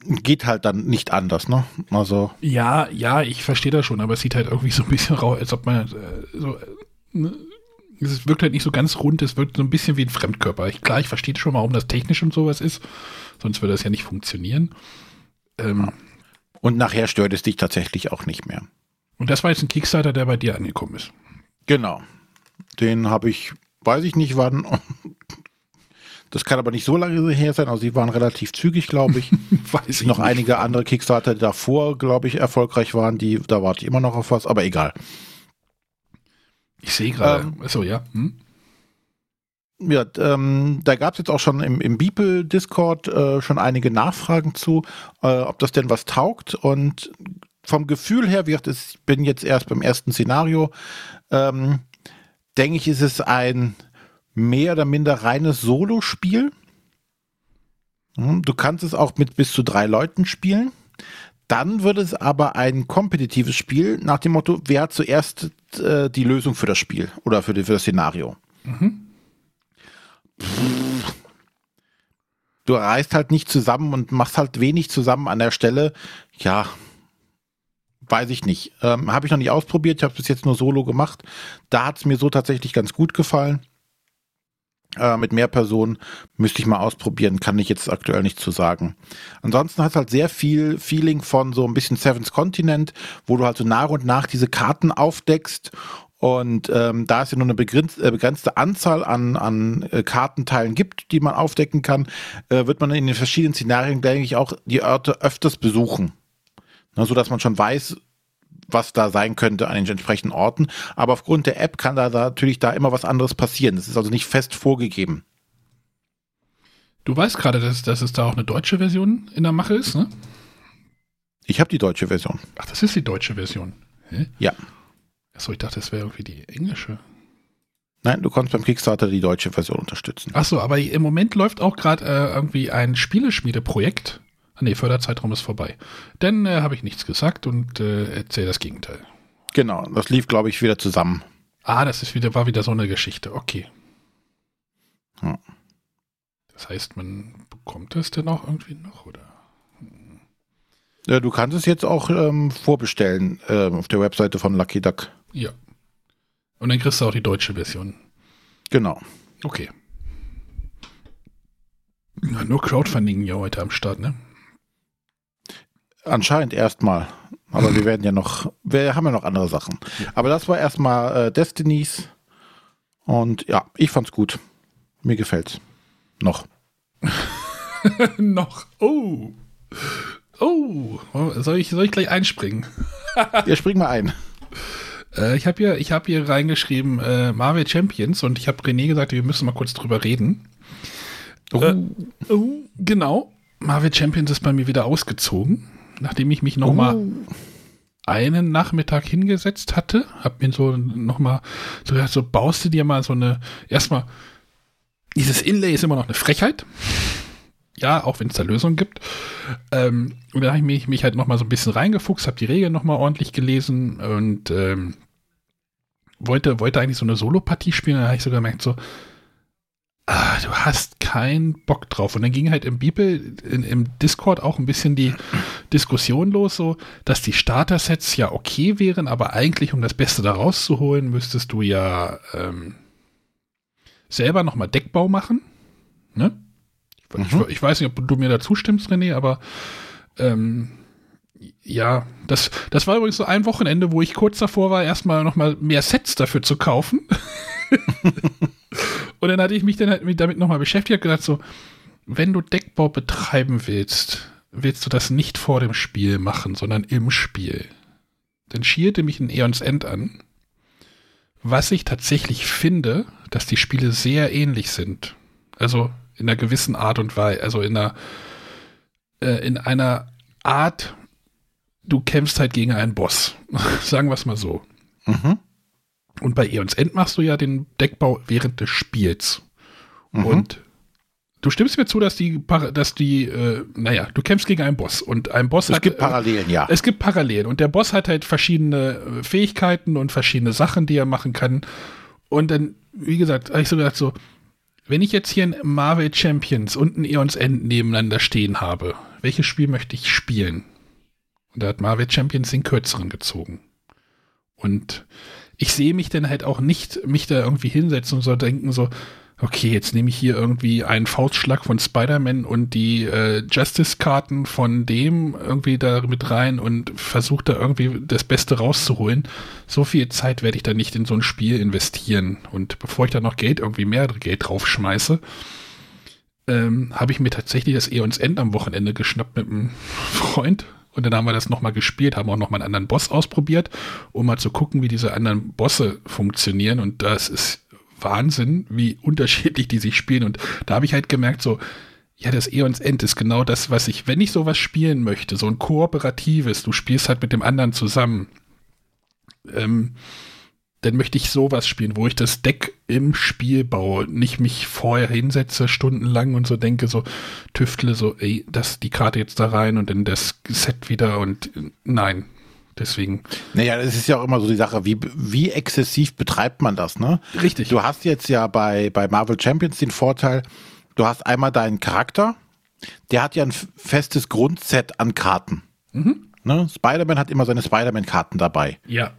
geht halt dann nicht anders, ne? Also. Ja, ja, ich verstehe das schon, aber es sieht halt irgendwie so ein bisschen raus, als ob man äh, so. Äh? Es wirkt halt nicht so ganz rund, es wirkt so ein bisschen wie ein Fremdkörper. Ich, klar, ich verstehe schon, warum das technisch und sowas ist, sonst würde das ja nicht funktionieren. Ähm, und nachher stört es dich tatsächlich auch nicht mehr. Und das war jetzt ein Kickstarter, der bei dir angekommen ist. Genau. Den habe ich, weiß ich nicht wann, das kann aber nicht so lange her sein. Also sie waren relativ zügig, glaube ich. Weiß ich noch nicht. einige andere Kickstarter, die davor, glaube ich, erfolgreich waren. Die, da warte ich immer noch auf was, aber egal. Ich sehe gerade. Ähm, so, ja. Hm? Ja, ähm, da gab es jetzt auch schon im, im Beeple-Discord äh, schon einige Nachfragen zu, äh, ob das denn was taugt. Und vom Gefühl her, wie gesagt, ich bin jetzt erst beim ersten Szenario, ähm, denke ich, ist es ein mehr oder minder reines Solo-Spiel. Hm, du kannst es auch mit bis zu drei Leuten spielen. Dann wird es aber ein kompetitives Spiel nach dem Motto, wer hat zuerst äh, die Lösung für das Spiel oder für, die, für das Szenario. Mhm. Du reist halt nicht zusammen und machst halt wenig zusammen an der Stelle. Ja, weiß ich nicht. Ähm, habe ich noch nicht ausprobiert. Ich habe es bis jetzt nur solo gemacht. Da hat es mir so tatsächlich ganz gut gefallen. Äh, mit mehr Personen müsste ich mal ausprobieren, kann ich jetzt aktuell nicht zu sagen. Ansonsten hat es halt sehr viel Feeling von so ein bisschen Seven's Continent, wo du halt so nach und nach diese Karten aufdeckst und ähm, da es ja nur eine äh, begrenzte Anzahl an, an äh, Kartenteilen gibt, die man aufdecken kann, äh, wird man in den verschiedenen Szenarien, denke ich, auch die Orte öfters besuchen. Na, so dass man schon weiß, was da sein könnte an den entsprechenden Orten. Aber aufgrund der App kann da, da natürlich da immer was anderes passieren. Das ist also nicht fest vorgegeben. Du weißt gerade, dass, dass es da auch eine deutsche Version in der Mache ist, ne? Ich habe die deutsche Version. Ach, das ist die deutsche Version. Hä? Ja. Achso, ich dachte, das wäre irgendwie die englische. Nein, du kannst beim Kickstarter die deutsche Version unterstützen. Achso, aber im Moment läuft auch gerade äh, irgendwie ein Spieleschmiedeprojekt Ah, nee, Förderzeitraum ist vorbei. Dann äh, habe ich nichts gesagt und äh, erzähle das Gegenteil. Genau, das lief, glaube ich, wieder zusammen. Ah, das ist wieder, war wieder so eine Geschichte. Okay. Ja. Das heißt, man bekommt es denn auch irgendwie noch, oder? Ja, du kannst es jetzt auch ähm, vorbestellen äh, auf der Webseite von Lucky Duck. Ja. Und dann kriegst du auch die deutsche Version. Genau. Okay. Ja, nur Crowdfunding ja heute am Start, ne? Anscheinend erstmal. Aber wir werden ja noch, wir haben ja noch andere Sachen. Aber das war erstmal äh, Destinies. Und ja, ich fand's gut. Mir gefällt's. Noch. noch. Oh. oh. Soll ich, soll ich gleich einspringen? ja, spring mal ein. Äh, ich habe hier, hab hier reingeschrieben äh, Marvel Champions und ich habe René gesagt, wir müssen mal kurz drüber reden. Oh. Äh, oh, genau. Marvel Champions ist bei mir wieder ausgezogen, nachdem ich mich noch oh. mal einen Nachmittag hingesetzt hatte, hab mir so noch mal so gedacht, so baust du dir mal so eine erstmal dieses Inlay ist immer noch eine Frechheit. Ja, auch wenn es da Lösungen gibt. Ähm, und dann habe ich mich, mich, halt noch mal so ein bisschen reingefuchst, habe die Regeln noch mal ordentlich gelesen und ähm, wollte, wollte eigentlich so eine Solo-Partie spielen. Da habe ich so gemerkt, so, ah, du hast keinen Bock drauf. Und dann ging halt im Bibel, in, im Discord auch ein bisschen die Diskussion los, so, dass die Starter-Sets ja okay wären, aber eigentlich, um das Beste da rauszuholen, müsstest du ja ähm, selber nochmal Deckbau machen. Ne? Ich, mhm. ich, ich, weiß nicht, ob du mir da zustimmst, René, aber ähm, ja, das, das war übrigens so ein Wochenende, wo ich kurz davor war, erstmal nochmal mehr Sets dafür zu kaufen. und dann hatte ich mich dann halt damit nochmal beschäftigt und gesagt, so, wenn du Deckbau betreiben willst, willst du das nicht vor dem Spiel machen, sondern im Spiel. Dann schielte mich ein Eons End an. Was ich tatsächlich finde, dass die Spiele sehr ähnlich sind. Also in einer gewissen Art und Weise, also in einer, äh, in einer Art, du kämpfst halt gegen einen Boss. Sagen wir es mal so. Mhm. Und bei Eons End machst du ja den Deckbau während des Spiels. Mhm. Und du stimmst mir zu, dass die, dass die, äh, naja, du kämpfst gegen einen Boss und ein Boss es hat. Es gibt Parallelen, äh, ja. Es gibt Parallelen und der Boss hat halt verschiedene äh, Fähigkeiten und verschiedene Sachen, die er machen kann. Und dann, wie gesagt, habe ich so gedacht, so, wenn ich jetzt hier ein Marvel Champions und ein Eons End nebeneinander stehen habe, welches Spiel möchte ich spielen? Und da hat Marvel Champions den kürzeren gezogen. Und ich sehe mich dann halt auch nicht, mich da irgendwie hinsetzen und so denken so, okay, jetzt nehme ich hier irgendwie einen Faustschlag von Spider-Man und die äh, Justice-Karten von dem irgendwie da mit rein und versuche da irgendwie das Beste rauszuholen. So viel Zeit werde ich da nicht in so ein Spiel investieren. Und bevor ich da noch Geld, irgendwie mehr Geld draufschmeiße, ähm, habe ich mir tatsächlich das Eons End am Wochenende geschnappt mit einem Freund. Und dann haben wir das nochmal gespielt, haben auch nochmal einen anderen Boss ausprobiert, um mal zu gucken, wie diese anderen Bosse funktionieren. Und das ist Wahnsinn, wie unterschiedlich die sich spielen. Und da habe ich halt gemerkt, so, ja, das Eons End ist genau das, was ich, wenn ich sowas spielen möchte, so ein kooperatives, du spielst halt mit dem anderen zusammen, ähm, dann möchte ich sowas spielen, wo ich das Deck im Spiel baue, nicht mich vorher hinsetze, stundenlang und so denke, so tüftle so, ey, das, die Karte jetzt da rein und dann das Set wieder und nein, Deswegen. Naja, es ist ja auch immer so die Sache, wie, wie exzessiv betreibt man das, ne? Richtig. Du hast jetzt ja bei, bei Marvel Champions den Vorteil, du hast einmal deinen Charakter, der hat ja ein festes Grundset an Karten. Mhm. Ne? Spider-Man hat immer seine Spider-Man-Karten dabei. Ja.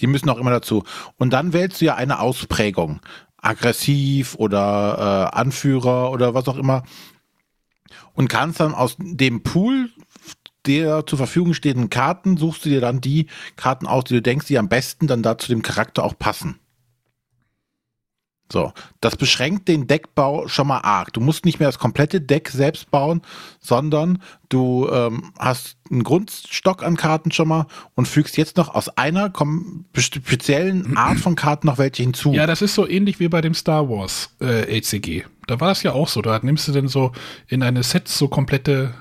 Die, müssen auch immer dazu. Und dann wählst du ja eine Ausprägung. Aggressiv oder äh, Anführer oder was auch immer. Und kannst dann aus dem Pool der zur Verfügung stehenden Karten suchst du dir dann die Karten aus, die du denkst, die am besten dann da zu dem Charakter auch passen. So, das beschränkt den Deckbau schon mal arg. Du musst nicht mehr das komplette Deck selbst bauen, sondern du ähm, hast einen Grundstock an Karten schon mal und fügst jetzt noch aus einer speziellen Art von Karten noch welche hinzu. Ja, das ist so ähnlich wie bei dem Star Wars äh, ACG. Da war es ja auch so. Da nimmst du denn so in eine Set so komplette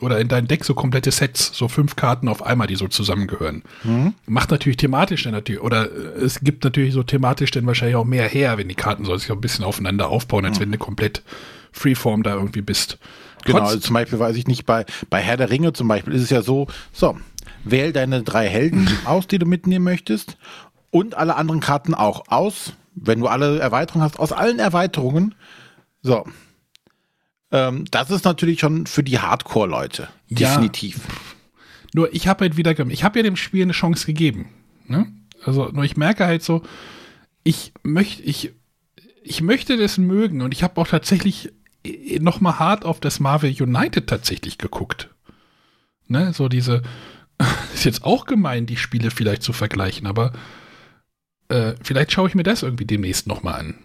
oder in dein Deck so komplette Sets, so fünf Karten auf einmal, die so zusammengehören. Mhm. Macht natürlich thematisch dann natürlich, oder äh, es gibt natürlich so thematisch dann wahrscheinlich auch mehr her, wenn die Karten so sich auch ein bisschen aufeinander aufbauen, als mhm. wenn du komplett Freeform da irgendwie bist. Genau, also zum Beispiel weiß ich nicht, bei, bei Herr der Ringe zum Beispiel ist es ja so, so, wähl deine drei Helden aus, die du mitnehmen möchtest und alle anderen Karten auch aus, wenn du alle Erweiterungen hast, aus allen Erweiterungen. So, ähm, das ist natürlich schon für die Hardcore-Leute. Definitiv. Ja. Nur ich habe halt wieder, ich habe ja dem Spiel eine Chance gegeben. Ne? Also nur ich merke halt so, ich möchte, ich, ich möchte das mögen und ich habe auch tatsächlich äh, noch mal hart auf das Marvel United tatsächlich geguckt. Ne, so diese, ist jetzt auch gemein, die Spiele vielleicht zu vergleichen, aber äh, vielleicht schaue ich mir das irgendwie demnächst noch mal an.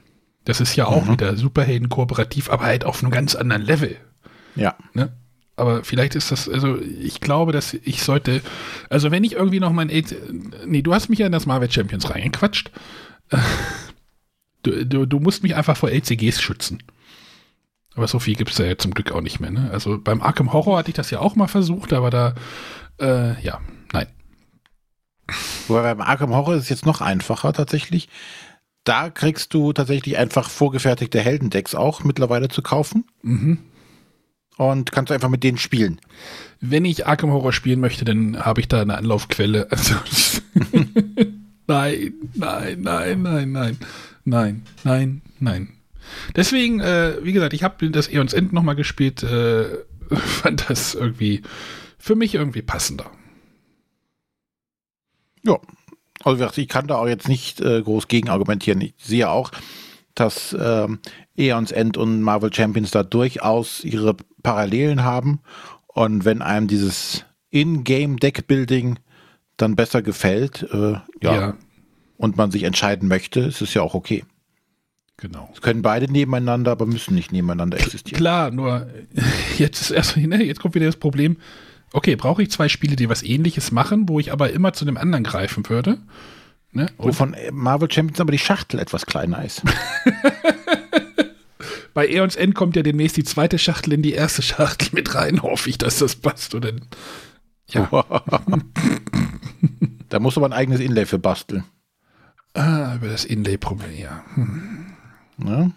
Das ist ja auch mhm. wieder Superhelden kooperativ, aber halt auf einem ganz anderen Level. Ja. Ne? aber vielleicht ist das, also ich glaube, dass ich sollte, also wenn ich irgendwie noch mein, nee, du hast mich ja in das Marvel Champions reingequatscht. Du, du, du musst mich einfach vor LCGs schützen. Aber so viel gibt es ja zum Glück auch nicht mehr. Ne? Also beim Arkham Horror hatte ich das ja auch mal versucht, aber da, äh, ja, nein. Wobei beim Arkham Horror ist es jetzt noch einfacher tatsächlich. Da kriegst du tatsächlich einfach vorgefertigte Heldendecks auch mittlerweile zu kaufen. Mhm und kannst einfach mit denen spielen. Wenn ich Arkham Horror spielen möchte, dann habe ich da eine Anlaufquelle. Also nein, nein, nein, nein, nein, nein, nein, nein. Deswegen, äh, wie gesagt, ich habe das Eons End nochmal gespielt, äh, fand das irgendwie für mich irgendwie passender. Ja, also ich kann da auch jetzt nicht äh, groß gegen argumentieren. Ich sehe auch, dass ähm, Eons End und Marvel Champions da durchaus ihre Parallelen haben. Und wenn einem dieses In-Game-Deck-Building dann besser gefällt, äh, ja, ja, und man sich entscheiden möchte, ist es ja auch okay. Genau. Es können beide nebeneinander, aber müssen nicht nebeneinander existieren. Klar, nur jetzt ist erst, ne, jetzt kommt wieder das Problem. Okay, brauche ich zwei Spiele, die was ähnliches machen, wo ich aber immer zu dem anderen greifen würde? Ne? Wovon Marvel Champions aber die Schachtel etwas kleiner ist. Bei Eons End kommt ja demnächst die zweite Schachtel in die erste Schachtel mit rein, hoffe ich, dass das passt. Oder? Ja. da muss aber ein eigenes Inlay für basteln. Ah, über das Inlay-Problem, ja. Hm. ja.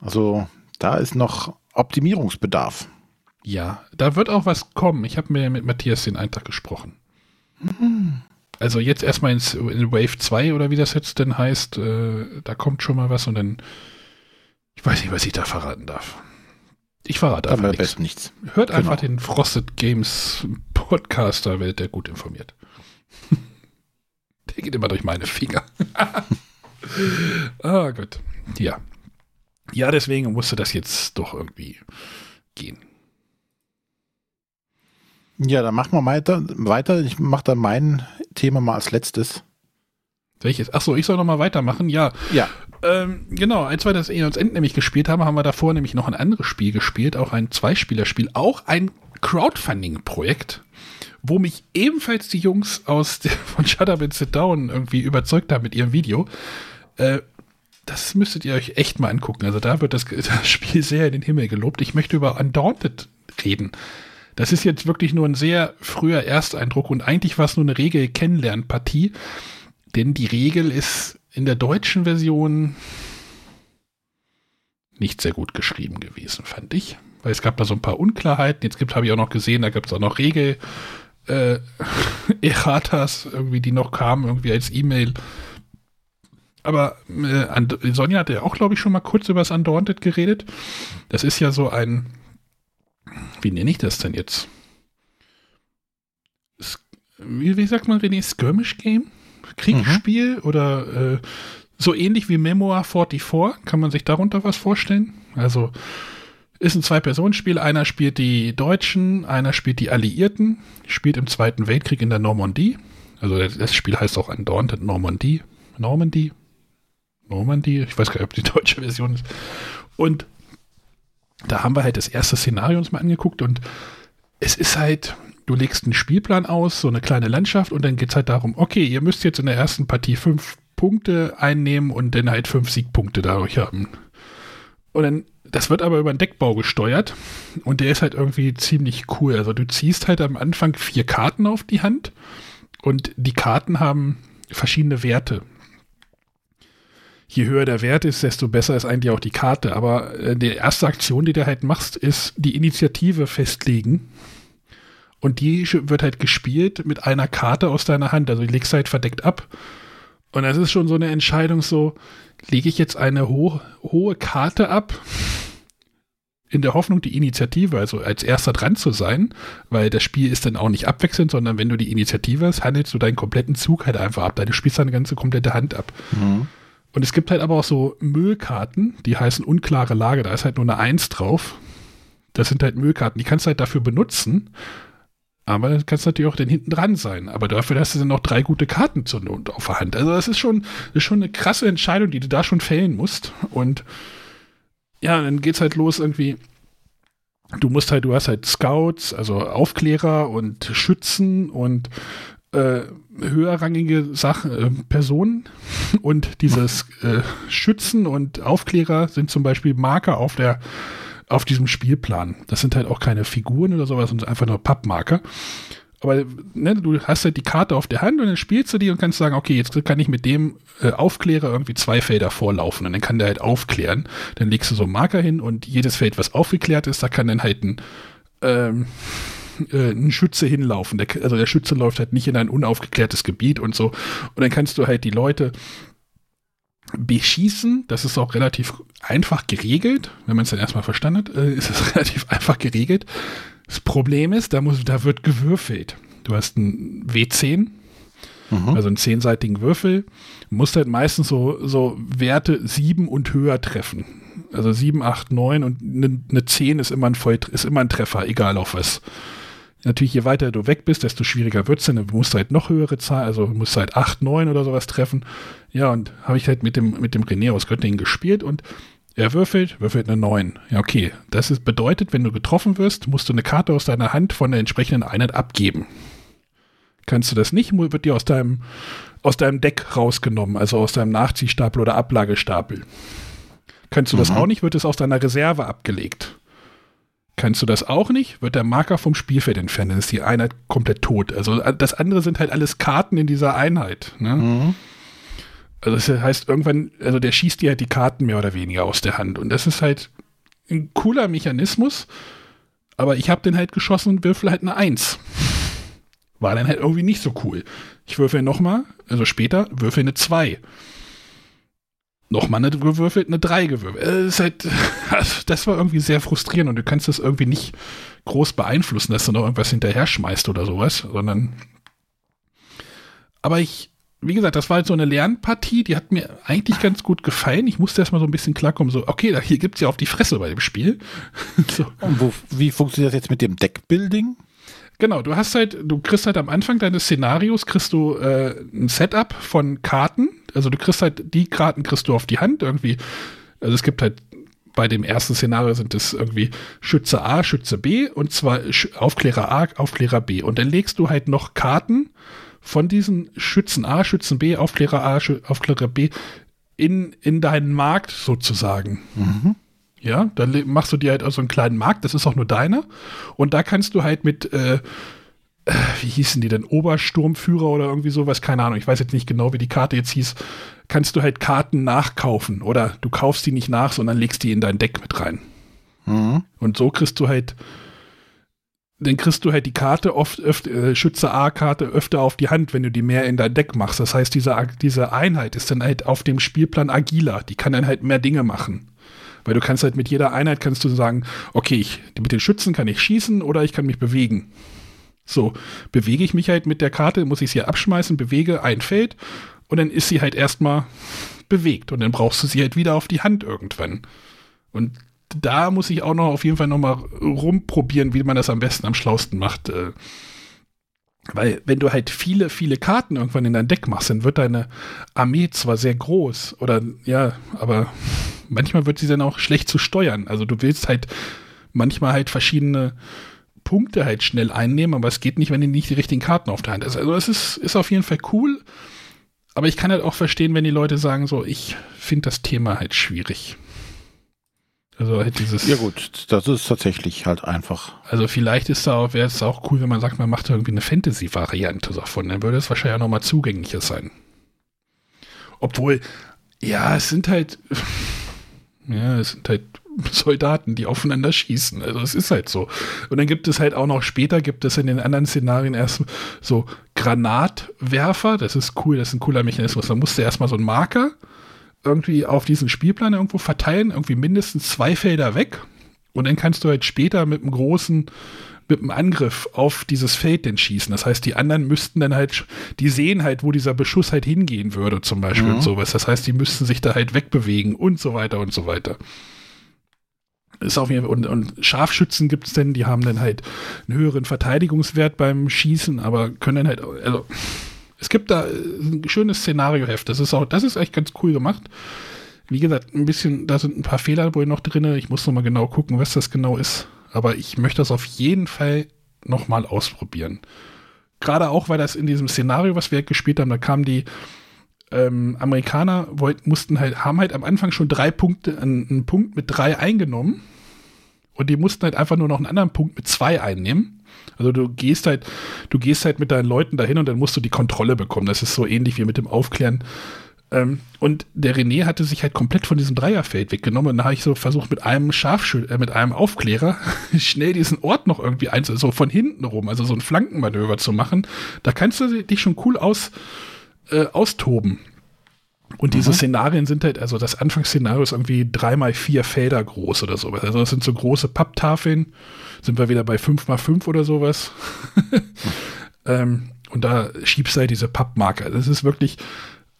Also, da ist noch Optimierungsbedarf. Ja, da wird auch was kommen. Ich habe mir mit Matthias den Eintag gesprochen. Mhm. Also jetzt erstmal ins, in Wave 2 oder wie das jetzt denn heißt, äh, da kommt schon mal was und dann ich weiß nicht, was ich da verraten darf. Ich verrate einfach nichts. nichts. Hört genau. einfach den Frosted Games Podcast, da werdet ihr gut informiert. Der geht immer durch meine Finger. ah, gut. Ja. Ja, deswegen musste das jetzt doch irgendwie gehen. Ja, dann machen wir weiter. weiter. Ich mache dann mein Thema mal als letztes. Welches? Achso, ich soll nochmal weitermachen? Ja. Ja. Ähm, genau, als wir das Eons End nämlich gespielt haben, haben wir davor nämlich noch ein anderes Spiel gespielt, auch ein Zweispielerspiel, auch ein Crowdfunding-Projekt, wo mich ebenfalls die Jungs aus von Shut Up and Sit Down irgendwie überzeugt haben mit ihrem Video. Äh, das müsstet ihr euch echt mal angucken. Also da wird das, das Spiel sehr in den Himmel gelobt. Ich möchte über Undaunted reden. Das ist jetzt wirklich nur ein sehr früher Ersteindruck und eigentlich war es nur eine Regel-Kennenlernpartie. Denn die Regel ist in der deutschen Version nicht sehr gut geschrieben gewesen, fand ich. Weil es gab da so ein paar Unklarheiten. Jetzt gibt, habe ich auch noch gesehen, da gibt es auch noch Regel äh, Erratas, irgendwie, die noch kamen, irgendwie als E-Mail. Aber äh, Sonja hat ja auch, glaube ich, schon mal kurz über das Undaunted geredet. Das ist ja so ein, wie nenne ich das denn jetzt? Wie, wie sagt man, René, Skirmish Game? Kriegsspiel mhm. oder äh, so ähnlich wie Memoir 44. Kann man sich darunter was vorstellen? Also ist ein Zwei-Personen-Spiel. Einer spielt die Deutschen, einer spielt die Alliierten, spielt im Zweiten Weltkrieg in der Normandie. Also das Spiel heißt auch Undaunted Normandie. Normandie? Normandie? Ich weiß gar nicht, ob die deutsche Version ist. Und da haben wir halt das erste Szenario uns mal angeguckt und es ist halt, du legst einen Spielplan aus, so eine kleine Landschaft und dann geht es halt darum, okay, ihr müsst jetzt in der ersten Partie fünf Punkte einnehmen und dann halt fünf Siegpunkte dadurch haben. Und dann, das wird aber über den Deckbau gesteuert und der ist halt irgendwie ziemlich cool. Also du ziehst halt am Anfang vier Karten auf die Hand und die Karten haben verschiedene Werte. Je höher der Wert ist, desto besser ist eigentlich auch die Karte. Aber äh, die erste Aktion, die du halt machst, ist die Initiative festlegen und die wird halt gespielt mit einer Karte aus deiner Hand. Also die legst du halt verdeckt ab. Und das ist schon so eine Entscheidung so, lege ich jetzt eine ho hohe Karte ab, in der Hoffnung, die Initiative, also als erster dran zu sein, weil das Spiel ist dann auch nicht abwechselnd, sondern wenn du die Initiative hast, handelst du deinen kompletten Zug halt einfach ab. Deine spielst deine ganze komplette Hand ab. Mhm. Und es gibt halt aber auch so Müllkarten, die heißen unklare Lage, da ist halt nur eine Eins drauf. Das sind halt Müllkarten, die kannst du halt dafür benutzen, aber dann kannst du natürlich auch dann hinten dran sein. Aber dafür hast du dann noch drei gute Karten zur Not auf der Hand. Also das ist schon, das ist schon eine krasse Entscheidung, die du da schon fällen musst. Und ja, dann geht's halt los irgendwie. du musst halt, du hast halt Scouts, also Aufklärer und Schützen und äh, höherrangige Sachen, äh, Personen und dieses äh, Schützen und Aufklärer sind zum Beispiel Marker auf der auf diesem Spielplan. Das sind halt auch keine Figuren oder sowas, sondern einfach nur Pappmarker. Aber ne, du hast halt die Karte auf der Hand und dann spielst du die und kannst sagen, okay, jetzt kann ich mit dem äh, Aufklärer irgendwie zwei Felder vorlaufen und dann kann der halt aufklären. Dann legst du so einen Marker hin und jedes Feld, was aufgeklärt ist, da kann dann halt ein ähm, äh, ein Schütze hinlaufen. Der, also der Schütze läuft halt nicht in ein unaufgeklärtes Gebiet und so. Und dann kannst du halt die Leute beschießen. Das ist auch relativ einfach geregelt. Wenn man es dann erstmal verstanden hat, äh, ist es relativ einfach geregelt. Das Problem ist, da, muss, da wird gewürfelt. Du hast einen W10, mhm. also einen zehnseitigen Würfel. Du musst halt meistens so, so Werte 7 und höher treffen. Also 7, 8, 9 und eine, eine 10 ist immer, ein Voll, ist immer ein Treffer, egal auf was. Natürlich, je weiter du weg bist, desto schwieriger wird es dann. Du musst halt noch höhere Zahl, also du musst halt 8, 9 oder sowas treffen. Ja, und habe ich halt mit dem, mit dem René aus Göttingen gespielt und er würfelt, würfelt eine 9. Ja, okay. Das ist, bedeutet, wenn du getroffen wirst, musst du eine Karte aus deiner Hand von der entsprechenden Einheit abgeben. Kannst du das nicht, wird dir aus deinem, aus deinem Deck rausgenommen, also aus deinem Nachziehstapel oder Ablagestapel. Kannst du mhm. das auch nicht, wird es aus deiner Reserve abgelegt. Kannst du das auch nicht, wird der Marker vom Spielfeld entfernt, dann ist die Einheit komplett tot. Also das andere sind halt alles Karten in dieser Einheit. Ne? Mhm. Also das heißt, irgendwann, also der schießt dir halt die Karten mehr oder weniger aus der Hand. Und das ist halt ein cooler Mechanismus, aber ich habe den halt geschossen und würfel halt eine Eins. War dann halt irgendwie nicht so cool. Ich würfel nochmal, also später, würfel eine 2 nochmal eine gewürfelt, eine 3 gewürfelt. Das, ist halt, das war irgendwie sehr frustrierend und du kannst das irgendwie nicht groß beeinflussen, dass du noch irgendwas hinterher schmeißt oder sowas, sondern. Aber ich, wie gesagt, das war halt so eine Lernpartie, die hat mir eigentlich ganz gut gefallen. Ich musste erstmal so ein bisschen klarkommen, so, okay, hier gibt es ja auf die Fresse bei dem Spiel. so. Wo, wie funktioniert das jetzt mit dem Deckbuilding? Genau, du hast halt, du kriegst halt am Anfang deines Szenarios, kriegst du äh, ein Setup von Karten. Also du kriegst halt, die Karten kriegst du auf die Hand irgendwie. Also es gibt halt bei dem ersten Szenario sind es irgendwie Schütze A, Schütze B und zwar Aufklärer A, Aufklärer B. Und dann legst du halt noch Karten von diesen Schützen A, Schützen B, Aufklärer A, Aufklärer B in, in deinen Markt sozusagen. Mhm. Ja, dann machst du dir halt also einen kleinen Markt, das ist auch nur deiner. Und da kannst du halt mit, äh, äh, wie hießen die denn, Obersturmführer oder irgendwie sowas, keine Ahnung, ich weiß jetzt nicht genau, wie die Karte jetzt hieß, kannst du halt Karten nachkaufen. Oder du kaufst die nicht nach, sondern legst die in dein Deck mit rein. Mhm. Und so kriegst du halt, dann kriegst du halt die Karte oft, öfter, äh, Schütze A-Karte öfter auf die Hand, wenn du die mehr in dein Deck machst. Das heißt, diese, diese Einheit ist dann halt auf dem Spielplan agiler. Die kann dann halt mehr Dinge machen. Weil du kannst halt mit jeder Einheit kannst du sagen, okay, ich, mit den Schützen kann ich schießen oder ich kann mich bewegen. So, bewege ich mich halt mit der Karte, muss ich sie abschmeißen, bewege ein Feld und dann ist sie halt erstmal bewegt und dann brauchst du sie halt wieder auf die Hand irgendwann. Und da muss ich auch noch auf jeden Fall nochmal rumprobieren, wie man das am besten, am schlausten macht. Weil wenn du halt viele, viele Karten irgendwann in dein Deck machst, dann wird deine Armee zwar sehr groß oder ja, aber manchmal wird sie dann auch schlecht zu steuern. Also du willst halt manchmal halt verschiedene Punkte halt schnell einnehmen, aber es geht nicht, wenn du nicht die richtigen Karten auf der Hand hast. Also es ist, ist auf jeden Fall cool, aber ich kann halt auch verstehen, wenn die Leute sagen so, ich finde das Thema halt schwierig. Also halt dieses. Ja gut, das ist tatsächlich halt einfach. Also vielleicht ist da auch, wäre es auch cool, wenn man sagt, man macht irgendwie eine Fantasy-Variante davon. Dann würde es wahrscheinlich auch nochmal zugänglicher sein. Obwohl, ja, es sind halt, ja, es sind halt Soldaten, die aufeinander schießen. Also es ist halt so. Und dann gibt es halt auch noch später, gibt es in den anderen Szenarien erst so Granatwerfer. Das ist cool, das ist ein cooler Mechanismus. Da musst du erstmal so einen Marker irgendwie auf diesen Spielplan irgendwo verteilen, irgendwie mindestens zwei Felder weg. Und dann kannst du halt später mit einem großen, mit einem Angriff auf dieses Feld denn schießen. Das heißt, die anderen müssten dann halt, die sehen halt, wo dieser Beschuss halt hingehen würde, zum Beispiel mhm. und sowas. Das heißt, die müssten sich da halt wegbewegen und so weiter und so weiter. Ist auf jeden Fall, und, und Scharfschützen gibt es denn, die haben dann halt einen höheren Verteidigungswert beim Schießen, aber können dann halt, also es gibt da ein schönes Szenarioheft. Das ist auch, das ist echt ganz cool gemacht. Wie gesagt, ein bisschen, da sind ein paar Fehler wohl noch drin. Ich muss noch mal genau gucken, was das genau ist. aber ich möchte das auf jeden Fall nochmal ausprobieren. Gerade auch, weil das in diesem Szenario, was wir gespielt haben, da kamen die ähm, Amerikaner, wollten, mussten halt, haben halt am Anfang schon drei Punkte, einen, einen Punkt mit drei eingenommen. Und die mussten halt einfach nur noch einen anderen Punkt mit zwei einnehmen. Also du gehst halt, du gehst halt mit deinen Leuten dahin und dann musst du die Kontrolle bekommen. Das ist so ähnlich wie mit dem Aufklären. Ähm, und der René hatte sich halt komplett von diesem Dreierfeld weggenommen. Und dann habe ich so versucht, mit einem Scharfschüt äh, mit einem Aufklärer schnell diesen Ort noch irgendwie eins, so von hinten rum, also so ein Flankenmanöver zu machen. Da kannst du dich schon cool aus, äh, austoben. Und diese mhm. Szenarien sind halt, also das Anfangsszenario ist irgendwie dreimal vier Felder groß oder sowas. Also das sind so große Papptafeln. Sind wir wieder bei fünf mal fünf oder sowas. ähm, und da schiebst du halt diese Pappmarker. Das ist wirklich,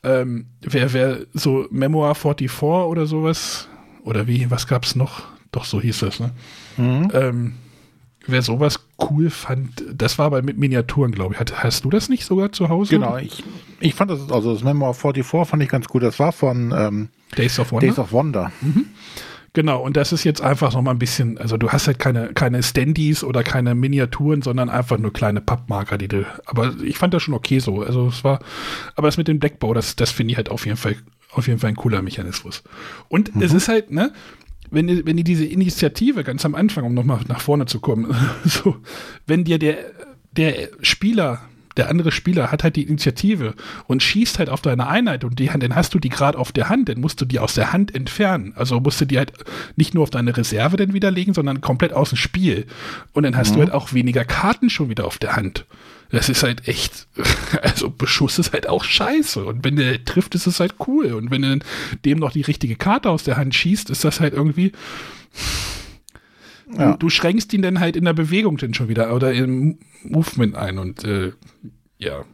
ähm, wer, wer so Memoir 44 oder sowas, oder wie, was gab's noch? Doch, so hieß das, ne? Mhm. Ähm, wer sowas cool fand, das war aber mit Miniaturen, glaube ich. Hast, hast, du das nicht sogar zu Hause? Genau, ich, ich fand das, also das Memoir 44 fand ich ganz gut. Das war von ähm, Days of Wonder. Days of Wonder. Mhm. Genau, und das ist jetzt einfach noch mal ein bisschen, also du hast halt keine, keine Standys oder keine Miniaturen, sondern einfach nur kleine Pappmarker, die du, aber ich fand das schon okay so. Also es war, aber das mit dem Deckbau, das, das finde ich halt auf jeden Fall, auf jeden Fall ein cooler Mechanismus. Und mhm. es ist halt, ne, wenn die, wenn die diese Initiative ganz am Anfang, um nochmal nach vorne zu kommen, so, wenn dir der, der Spieler der andere Spieler hat halt die Initiative und schießt halt auf deine Einheit und die, dann hast du die gerade auf der Hand, dann musst du die aus der Hand entfernen. Also musst du die halt nicht nur auf deine Reserve dann widerlegen, sondern komplett aus dem Spiel. Und dann hast mhm. du halt auch weniger Karten schon wieder auf der Hand. Das ist halt echt, also Beschuss ist halt auch scheiße. Und wenn der trifft, ist es halt cool. Und wenn du dem noch die richtige Karte aus der Hand schießt, ist das halt irgendwie. Ja. Du, schränkst ihn dann halt in der Bewegung dann schon wieder oder im Movement ein und äh, ja.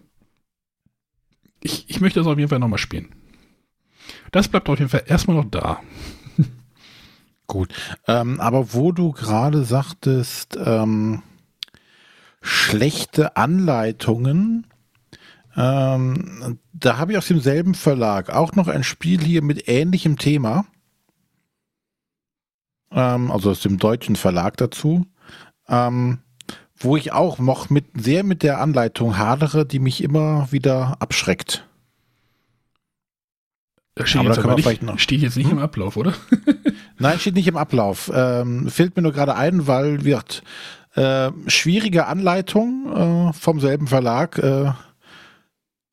Ich, ich möchte das auf jeden Fall nochmal spielen. Das bleibt auf jeden Fall erstmal noch da. Gut. Ähm, aber wo du gerade sagtest, ähm, schlechte Anleitungen. Ähm, da habe ich aus demselben Verlag auch noch ein Spiel hier mit ähnlichem Thema. Ähm, also aus dem deutschen Verlag dazu. Ähm, wo ich auch noch mit, sehr mit der Anleitung hadere, die mich immer wieder abschreckt. Steht, jetzt, aber nicht, noch, steht jetzt nicht hm? im Ablauf, oder? Nein, steht nicht im Ablauf. Ähm, fehlt mir nur gerade ein, weil wird äh, schwierige Anleitung äh, vom selben Verlag. Äh,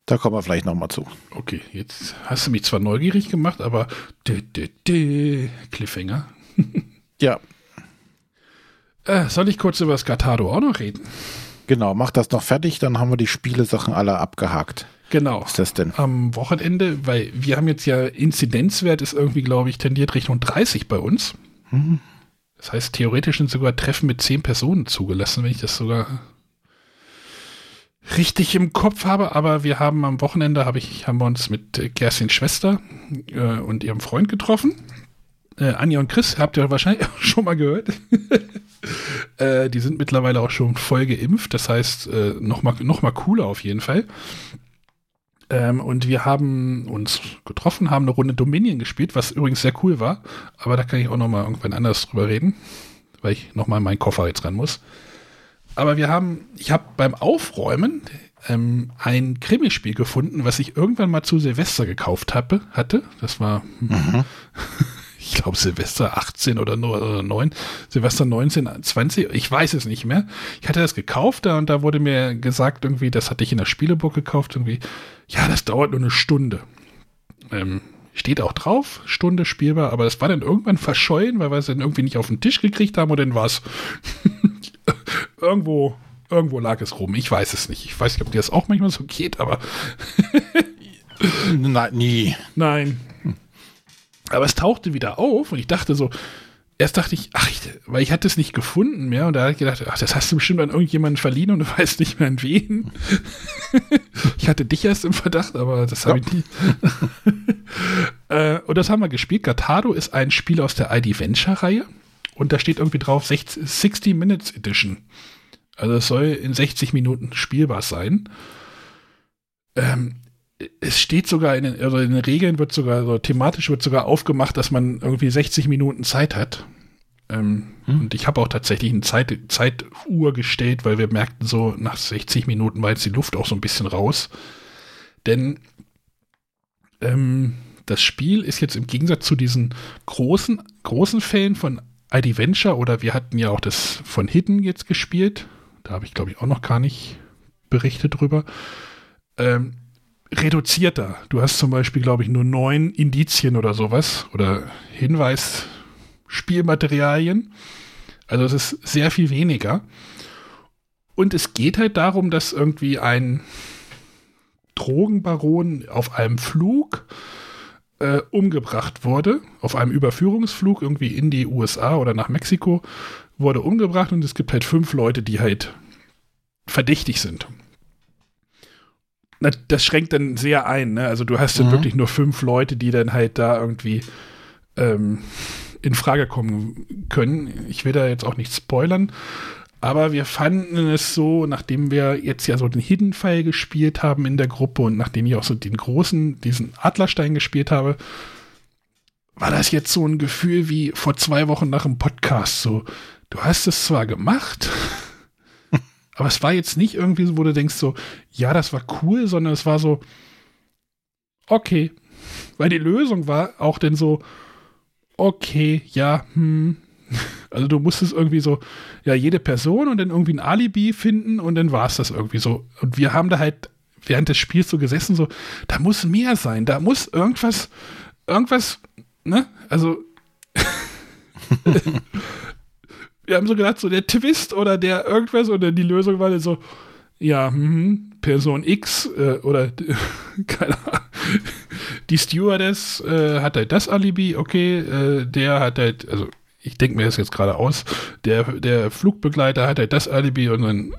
da kommen wir vielleicht nochmal zu. Okay, jetzt hast du mich zwar neugierig gemacht, aber dü, dü, dü, Cliffhanger. ja. Äh, soll ich kurz über das Gatado auch noch reden? Genau, mach das noch fertig, dann haben wir die Spielesachen alle abgehakt. Genau. Was ist das denn? Am Wochenende, weil wir haben jetzt ja Inzidenzwert ist irgendwie, glaube ich, tendiert Richtung 30 bei uns. Mhm. Das heißt, theoretisch sind sogar Treffen mit zehn Personen zugelassen, wenn ich das sogar richtig im Kopf habe. Aber wir haben am Wochenende, hab ich, haben wir uns mit Kerstins Schwester äh, und ihrem Freund getroffen. Äh, Anja und Chris habt ihr wahrscheinlich auch schon mal gehört. äh, die sind mittlerweile auch schon voll geimpft. Das heißt, äh, noch, mal, noch mal cooler auf jeden Fall. Ähm, und wir haben uns getroffen, haben eine Runde Dominion gespielt, was übrigens sehr cool war. Aber da kann ich auch noch mal irgendwann anders drüber reden, weil ich noch mal in meinen Koffer jetzt ran muss. Aber wir haben, ich habe beim Aufräumen ähm, ein Krimispiel gefunden, was ich irgendwann mal zu Silvester gekauft habe, hatte. Das war mhm. ich glaube Silvester 18 oder 9, Silvester 19, 20, ich weiß es nicht mehr. Ich hatte das gekauft da und da wurde mir gesagt, irgendwie, das hatte ich in der Spieleburg gekauft, irgendwie, ja, das dauert nur eine Stunde. Ähm, steht auch drauf, Stunde spielbar, aber das war dann irgendwann verschollen, weil wir es dann irgendwie nicht auf den Tisch gekriegt haben und dann war es irgendwo, irgendwo lag es rum. Ich weiß es nicht. Ich weiß nicht, ob dir das auch manchmal so geht, aber Nein, nie. Nein. Aber es tauchte wieder auf und ich dachte so, erst dachte ich, ach, ich, weil ich hatte es nicht gefunden mehr und da habe ich gedacht, ach, das hast du bestimmt an irgendjemanden verliehen und du weißt nicht mehr an wen. ich hatte dich erst im Verdacht, aber das habe ja. ich nie. äh, und das haben wir gespielt. Gatado ist ein Spiel aus der ID Venture-Reihe und da steht irgendwie drauf 60, 60 Minutes Edition. Also es soll in 60 Minuten spielbar sein. Ähm, es steht sogar in den, also in den Regeln wird sogar, also thematisch wird sogar aufgemacht, dass man irgendwie 60 Minuten Zeit hat. Ähm, hm. Und ich habe auch tatsächlich eine Zeit, Zeituhr gestellt, weil wir merkten so, nach 60 Minuten war jetzt die Luft auch so ein bisschen raus. Denn ähm, das Spiel ist jetzt im Gegensatz zu diesen großen, großen Fällen von ID Venture oder wir hatten ja auch das von Hidden jetzt gespielt. Da habe ich, glaube ich, auch noch gar nicht berichtet drüber. Ähm, reduzierter. Du hast zum Beispiel, glaube ich, nur neun Indizien oder sowas oder Hinweisspielmaterialien. Also es ist sehr viel weniger. Und es geht halt darum, dass irgendwie ein Drogenbaron auf einem Flug äh, umgebracht wurde, auf einem Überführungsflug irgendwie in die USA oder nach Mexiko, wurde umgebracht und es gibt halt fünf Leute, die halt verdächtig sind. Das schränkt dann sehr ein, ne? Also du hast dann mhm. wirklich nur fünf Leute, die dann halt da irgendwie ähm, in Frage kommen können. Ich will da jetzt auch nicht spoilern, aber wir fanden es so, nachdem wir jetzt ja so den Hidden File gespielt haben in der Gruppe und nachdem ich auch so den großen, diesen Adlerstein gespielt habe, war das jetzt so ein Gefühl wie vor zwei Wochen nach dem Podcast. So, du hast es zwar gemacht, aber es war jetzt nicht irgendwie so, wo du denkst so, ja, das war cool, sondern es war so, okay. Weil die Lösung war auch denn so, okay, ja, hm, also du musstest irgendwie so, ja, jede Person und dann irgendwie ein Alibi finden und dann war es das irgendwie so. Und wir haben da halt während des Spiels so gesessen, so, da muss mehr sein, da muss irgendwas, irgendwas, ne? Also wir haben so gedacht, so der Twist oder der irgendwas oder die Lösung war so, ja, hm, Person X äh, oder keine Ahnung, die Stewardess äh, hat halt das Alibi, okay, äh, der hat halt, also ich denke mir das jetzt gerade aus, der, der Flugbegleiter hat halt das Alibi und dann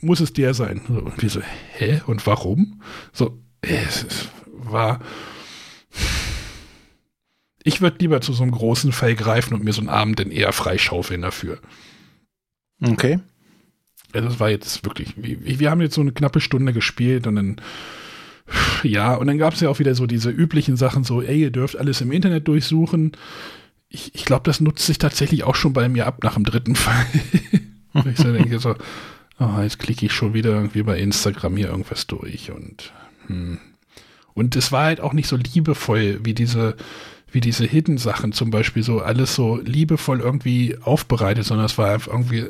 muss es der sein. Und wir so, hä? Und warum? So, es war. Ich würde lieber zu so einem großen Fall greifen und mir so einen Abend dann eher freischaufeln dafür. Okay. Ja, das war jetzt wirklich, wir haben jetzt so eine knappe Stunde gespielt und dann, ja, und dann gab es ja auch wieder so diese üblichen Sachen, so, ey, ihr dürft alles im Internet durchsuchen ich, ich glaube, das nutzt sich tatsächlich auch schon bei mir ab nach dem dritten Fall. ich so denke so, oh, jetzt klicke ich schon wieder irgendwie bei Instagram hier irgendwas durch und hm. und es war halt auch nicht so liebevoll wie diese wie diese Hidden-Sachen zum Beispiel so alles so liebevoll irgendwie aufbereitet, sondern es war einfach irgendwie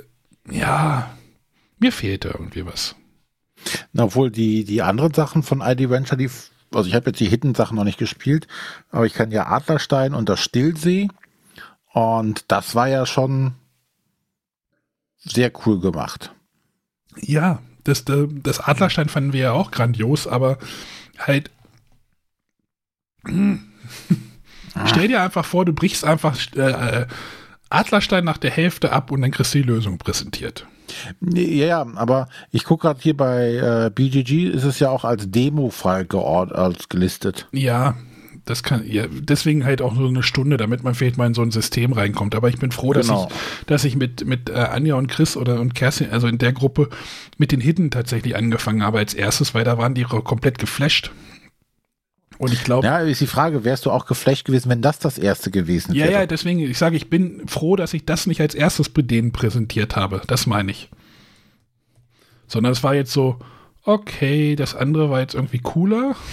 ja mir fehlte irgendwie was. Na, obwohl die die anderen Sachen von ID Venture, die also ich habe jetzt die Hidden-Sachen noch nicht gespielt, aber ich kann ja Adlerstein und das Stillsee und das war ja schon sehr cool gemacht. Ja, das, das Adlerstein fanden wir ja auch grandios, aber halt. Stell dir einfach vor, du brichst einfach äh, Adlerstein nach der Hälfte ab und dann kriegst du die Lösung präsentiert. Ja, ja, aber ich gucke gerade hier bei äh, BGG, ist es ja auch als Demo-Fall gelistet. Ja, das kann, ja, deswegen halt auch so eine Stunde, damit man vielleicht mal in so ein System reinkommt. Aber ich bin froh, dass genau. ich, dass ich mit, mit äh, Anja und Chris oder und Kerstin, also in der Gruppe mit den Hidden tatsächlich angefangen habe als erstes, weil da waren die komplett geflasht. Und ich glaube. Ja, ist die Frage, wärst du auch geflasht gewesen, wenn das das erste gewesen wäre? Ja, ja, deswegen, ich sage, ich bin froh, dass ich das nicht als erstes bei denen präsentiert habe. Das meine ich. Sondern es war jetzt so, okay, das andere war jetzt irgendwie cooler.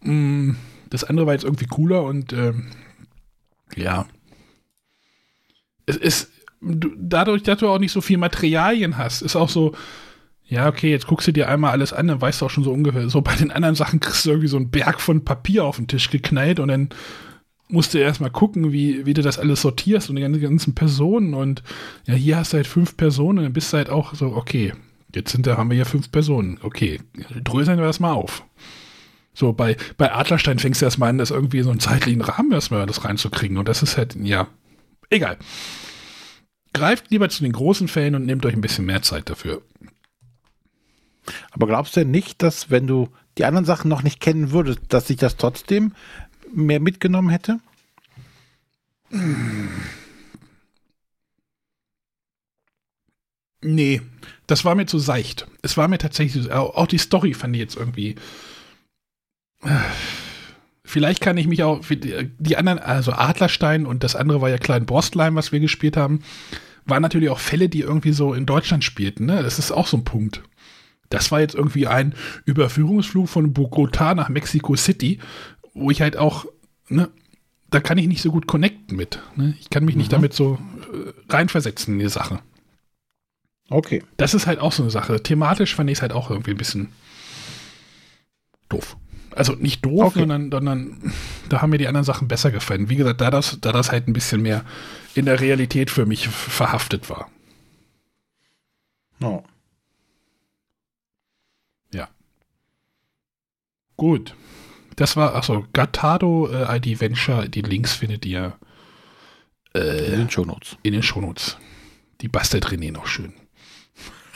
Mm, das andere war jetzt irgendwie cooler und ähm, ja. Es ist dadurch, dass du auch nicht so viel Materialien hast, ist auch so, ja, okay, jetzt guckst du dir einmal alles an, dann weißt du auch schon so ungefähr. So bei den anderen Sachen kriegst du irgendwie so einen Berg von Papier auf den Tisch geknallt und dann musst du erstmal gucken, wie, wie du das alles sortierst und die ganzen Personen und ja, hier hast du halt fünf Personen dann bist du halt auch so, okay, jetzt sind da, haben wir hier fünf Personen. Okay, dröseln wir das mal auf. So, bei, bei Adlerstein fängst du erstmal an, das irgendwie so einen zeitlichen Rahmen erstmal das reinzukriegen. Und das ist halt, ja, egal. Greift lieber zu den großen Fällen und nehmt euch ein bisschen mehr Zeit dafür. Aber glaubst du denn nicht, dass wenn du die anderen Sachen noch nicht kennen würdest, dass sich das trotzdem mehr mitgenommen hätte? Nee, das war mir zu seicht. Es war mir tatsächlich, auch die Story fand ich jetzt irgendwie Vielleicht kann ich mich auch, die anderen, also Adlerstein und das andere war ja Klein Brostlein, was wir gespielt haben, waren natürlich auch Fälle, die irgendwie so in Deutschland spielten. Ne? Das ist auch so ein Punkt. Das war jetzt irgendwie ein Überführungsflug von Bogota nach Mexico City, wo ich halt auch, ne, da kann ich nicht so gut connecten mit. Ne? Ich kann mich mhm. nicht damit so äh, reinversetzen in die Sache. Okay. Das ist halt auch so eine Sache. Thematisch fand ich es halt auch irgendwie ein bisschen doof. Also nicht doof, okay. sondern, sondern da haben mir die anderen Sachen besser gefallen. Wie gesagt, da das, da das halt ein bisschen mehr in der Realität für mich verhaftet war. Oh. Ja. Gut. Das war, achso, Gattado äh, ID Venture, die Links findet ihr äh, in den Shownotes. In den Shownotes. Die bastelt René noch schön.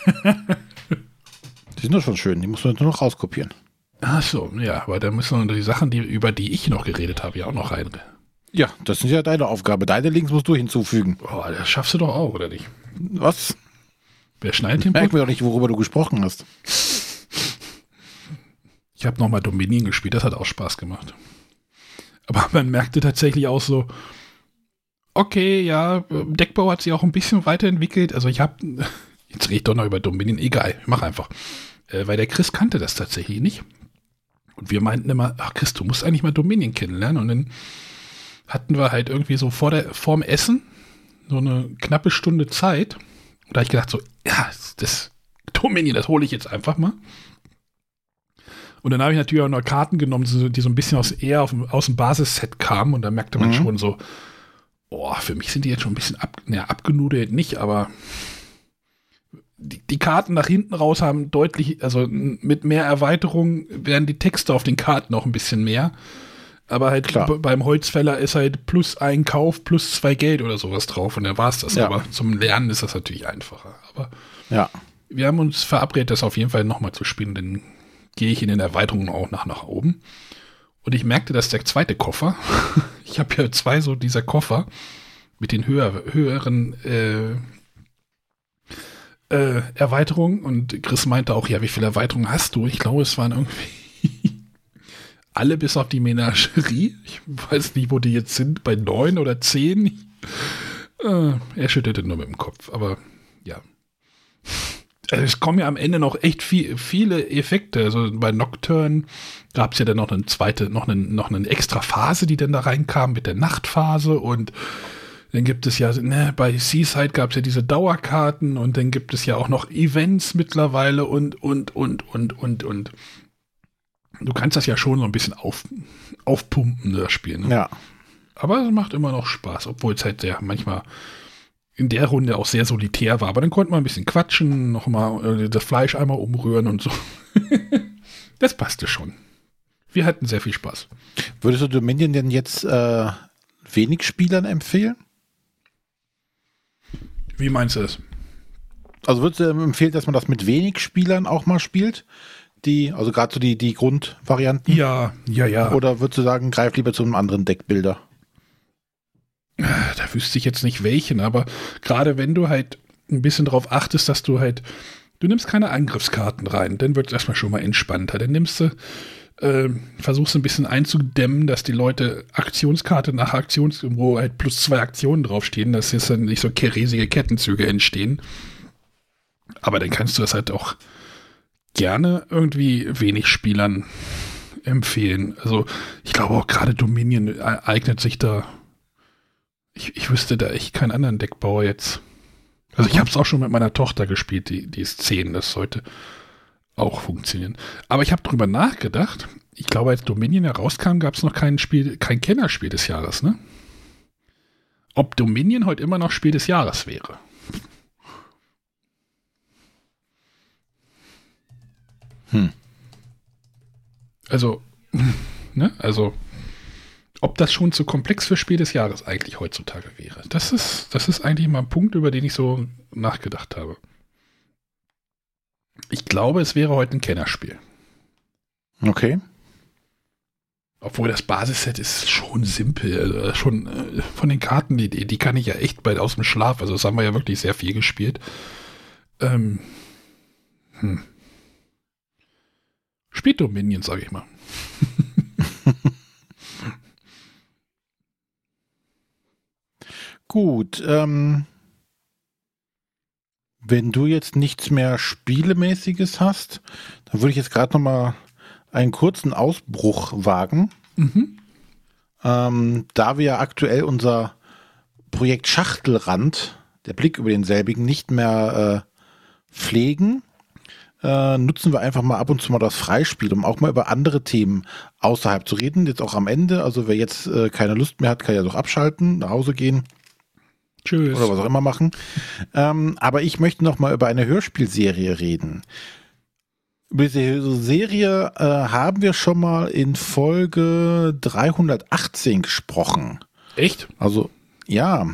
die sind doch schon schön, die muss man nur noch rauskopieren. Ach so, ja, aber da müssen wir die Sachen, die, über die ich noch geredet habe, ja auch noch rein. Ja, das ist ja deine Aufgabe. Deine Links musst du hinzufügen. Oh, das schaffst du doch auch, oder nicht? Was? Wer schneidet den Merken wir doch nicht, worüber du gesprochen hast. Ich habe nochmal Dominion gespielt, das hat auch Spaß gemacht. Aber man merkte tatsächlich auch so, okay, ja, Deckbau hat sich auch ein bisschen weiterentwickelt. Also ich habe, jetzt rede ich doch noch über Dominion, egal, mach einfach. Äh, weil der Chris kannte das tatsächlich nicht. Und wir meinten immer, ach Chris, du musst eigentlich mal Dominion kennenlernen. Und dann hatten wir halt irgendwie so vor der, vorm Essen so eine knappe Stunde Zeit. Und da habe ich gedacht so, ja, das Dominion, das hole ich jetzt einfach mal. Und dann habe ich natürlich auch noch Karten genommen, die so ein bisschen aus eher auf, aus dem Basisset kamen. Und da merkte man mhm. schon so, boah, für mich sind die jetzt schon ein bisschen ab, naja, abgenudelt nicht, aber die, die, Karten nach hinten raus haben deutlich, also mit mehr Erweiterung werden die Texte auf den Karten auch ein bisschen mehr. Aber halt Klar. beim Holzfäller ist halt plus ein Kauf plus zwei Geld oder sowas drauf und dann war es das. Ja. Aber zum Lernen ist das natürlich einfacher. Aber ja. wir haben uns verabredet, das auf jeden Fall nochmal zu spielen, denn gehe ich in den Erweiterungen auch nach, nach oben. Und ich merkte, dass der zweite Koffer, ich habe ja zwei so dieser Koffer mit den höher, höheren äh, äh, Erweiterungen. Und Chris meinte auch, ja, wie viele Erweiterungen hast du? Ich glaube, es waren irgendwie alle bis auf die Menagerie. Ich weiß nicht, wo die jetzt sind, bei neun oder zehn. Äh, er schüttelte nur mit dem Kopf, aber ja. Also es kommen ja am Ende noch echt viel, viele Effekte. Also bei Nocturne gab es ja dann noch eine zweite, noch eine, noch eine extra Phase, die dann da reinkam mit der Nachtphase und dann gibt es ja, ne, bei Seaside gab es ja diese Dauerkarten und dann gibt es ja auch noch Events mittlerweile und, und, und, und, und, und. Du kannst das ja schon so ein bisschen auf, aufpumpen, das Spiel. Ne? Ja. Aber es macht immer noch Spaß, obwohl es halt sehr manchmal in der Runde auch sehr solitär war. Aber dann konnte man ein bisschen quatschen, nochmal äh, das Fleisch einmal umrühren und so. das passte schon. Wir hatten sehr viel Spaß. Würdest du Dominion denn jetzt äh, wenig Spielern empfehlen? Wie meinst du das? Also würdest du empfehlen, dass man das mit wenig Spielern auch mal spielt? Die, also gerade so die, die Grundvarianten? Ja, ja, ja. Oder würdest du sagen, greif lieber zu einem anderen Deckbilder? Da wüsste ich jetzt nicht welchen, aber gerade wenn du halt ein bisschen darauf achtest, dass du halt, du nimmst keine Angriffskarten rein, dann wird es erstmal schon mal entspannter. Dann nimmst du, äh, versuchst ein bisschen einzudämmen, dass die Leute Aktionskarte nach Aktion, wo halt plus zwei Aktionen draufstehen, dass jetzt dann nicht so riesige Kettenzüge entstehen. Aber dann kannst du das halt auch gerne irgendwie wenig Spielern empfehlen. Also ich glaube auch gerade Dominion eignet sich da ich, ich wüsste da echt keinen anderen Deckbauer jetzt. Also ich habe es auch schon mit meiner Tochter gespielt, die, die ist 10, das sollte auch funktionieren. Aber ich habe drüber nachgedacht. Ich glaube, als Dominion herauskam, gab es noch kein Spiel, kein Kennerspiel des Jahres, ne? Ob Dominion heute immer noch Spiel des Jahres wäre. Hm. Also, ne? Also, ob das schon zu komplex für Spiel des Jahres eigentlich heutzutage wäre. Das ist, das ist eigentlich mal ein Punkt, über den ich so nachgedacht habe. Ich glaube, es wäre heute ein Kennerspiel. Okay. Obwohl das Basisset ist schon simpel. Also schon äh, von den Karten, die, die kann ich ja echt bald aus dem Schlaf. Also das haben wir ja wirklich sehr viel gespielt. Ähm, hm. Spielt Dominion, sage ich mal. Gut, ähm, wenn du jetzt nichts mehr Spielemäßiges hast, dann würde ich jetzt gerade noch mal einen kurzen Ausbruch wagen. Mhm. Ähm, da wir aktuell unser Projekt Schachtelrand, der Blick über denselbigen, nicht mehr äh, pflegen, äh, nutzen wir einfach mal ab und zu mal das Freispiel, um auch mal über andere Themen außerhalb zu reden. Jetzt auch am Ende. Also wer jetzt äh, keine Lust mehr hat, kann ja doch abschalten, nach Hause gehen. Tschüss. Oder was auch immer machen. Ähm, aber ich möchte noch mal über eine Hörspielserie reden. Über diese Serie äh, haben wir schon mal in Folge 318 gesprochen. Echt? Also, ja,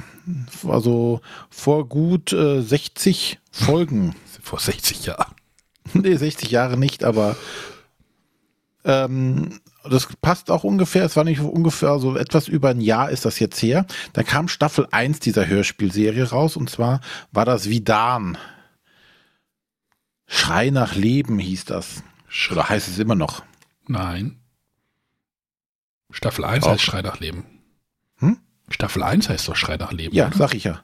also vor gut äh, 60 Folgen. Vor 60 Jahren. nee, 60 Jahre nicht, aber ähm, das passt auch ungefähr. Es war nicht ungefähr, so etwas über ein Jahr ist das jetzt her. Da kam Staffel 1 dieser Hörspielserie raus und zwar war das Vidan. Schrei nach Leben hieß das. Oder heißt es immer noch? Nein. Staffel 1 Auch. heißt Schrei nach Leben. Hm? Staffel 1 heißt doch Schrei nach Leben. Ja, oder? sag ich ja.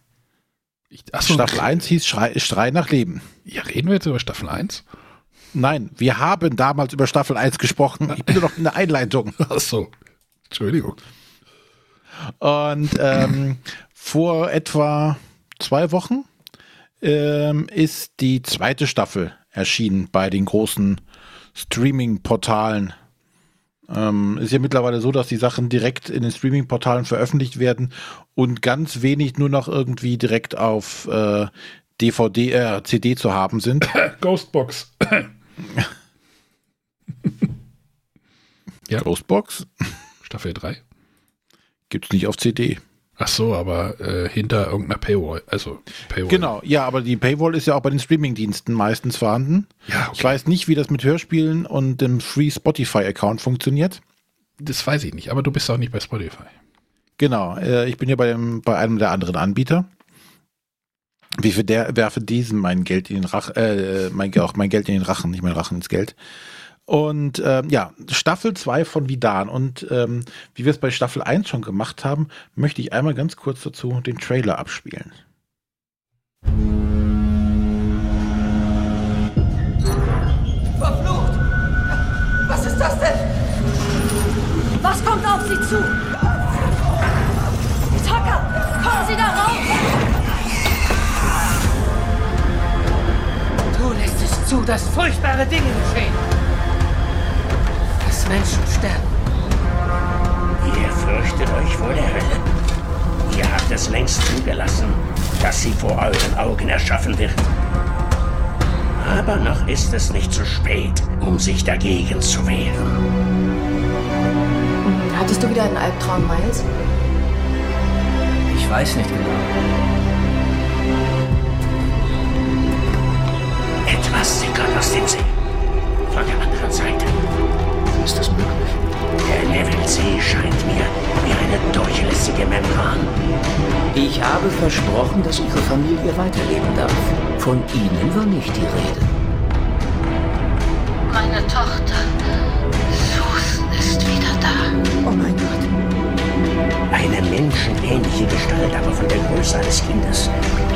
Ich, achso, Staffel 1 hieß Schrei, Schrei nach Leben. Ja, reden wir jetzt über Staffel 1? Nein, wir haben damals über Staffel 1 gesprochen. Ich bin nur noch in der Einleitung. Achso. Entschuldigung. Und ähm, vor etwa zwei Wochen ähm, ist die zweite Staffel erschienen bei den großen Streaming-Portalen. Ähm, ist ja mittlerweile so, dass die Sachen direkt in den Streaming-Portalen veröffentlicht werden und ganz wenig nur noch irgendwie direkt auf äh, DVD, äh, CD zu haben sind. Ghostbox. ja, Ghostbox Staffel 3. gibt's nicht auf CD. Ach so, aber äh, hinter irgendeiner Paywall. Also Paywall. Genau, ja, aber die Paywall ist ja auch bei den Streaming-Diensten meistens vorhanden. Ja, Ich okay. weiß nicht, wie das mit Hörspielen und dem Free Spotify-Account funktioniert. Das weiß ich nicht, aber du bist auch nicht bei Spotify. Genau, äh, ich bin ja bei, dem, bei einem der anderen Anbieter. Wie für der werfe diesen mein Geld in den Rachen, äh, mein, auch mein Geld in den Rachen, nicht mein Rachen ins Geld. Und ähm, ja, Staffel 2 von Vidan. Und ähm, wie wir es bei Staffel 1 schon gemacht haben, möchte ich einmal ganz kurz dazu den Trailer abspielen. Verflucht! Was ist das denn? Was kommt auf Sie zu? Tucker, kommen Sie da raus! Zu, dass furchtbare Dinge geschehen. Dass Menschen sterben. Ihr fürchtet euch vor der Hölle. Ihr habt es längst zugelassen, dass sie vor euren Augen erschaffen wird. Aber noch ist es nicht zu spät, um sich dagegen zu wehren. Hattest du wieder einen Albtraum, Miles? Ich weiß nicht genau. Etwas sickert aus dem See. Von der anderen Seite. Ist das möglich? Der Level-See scheint mir wie eine durchlässige Membran. Ich habe versprochen, dass Ihre Familie weiterleben darf. Von Ihnen war nicht die Rede. Meine Tochter, Susan, ist wieder da. Oh mein Gott. Eine menschenähnliche Gestalt, aber von der Größe eines Kindes,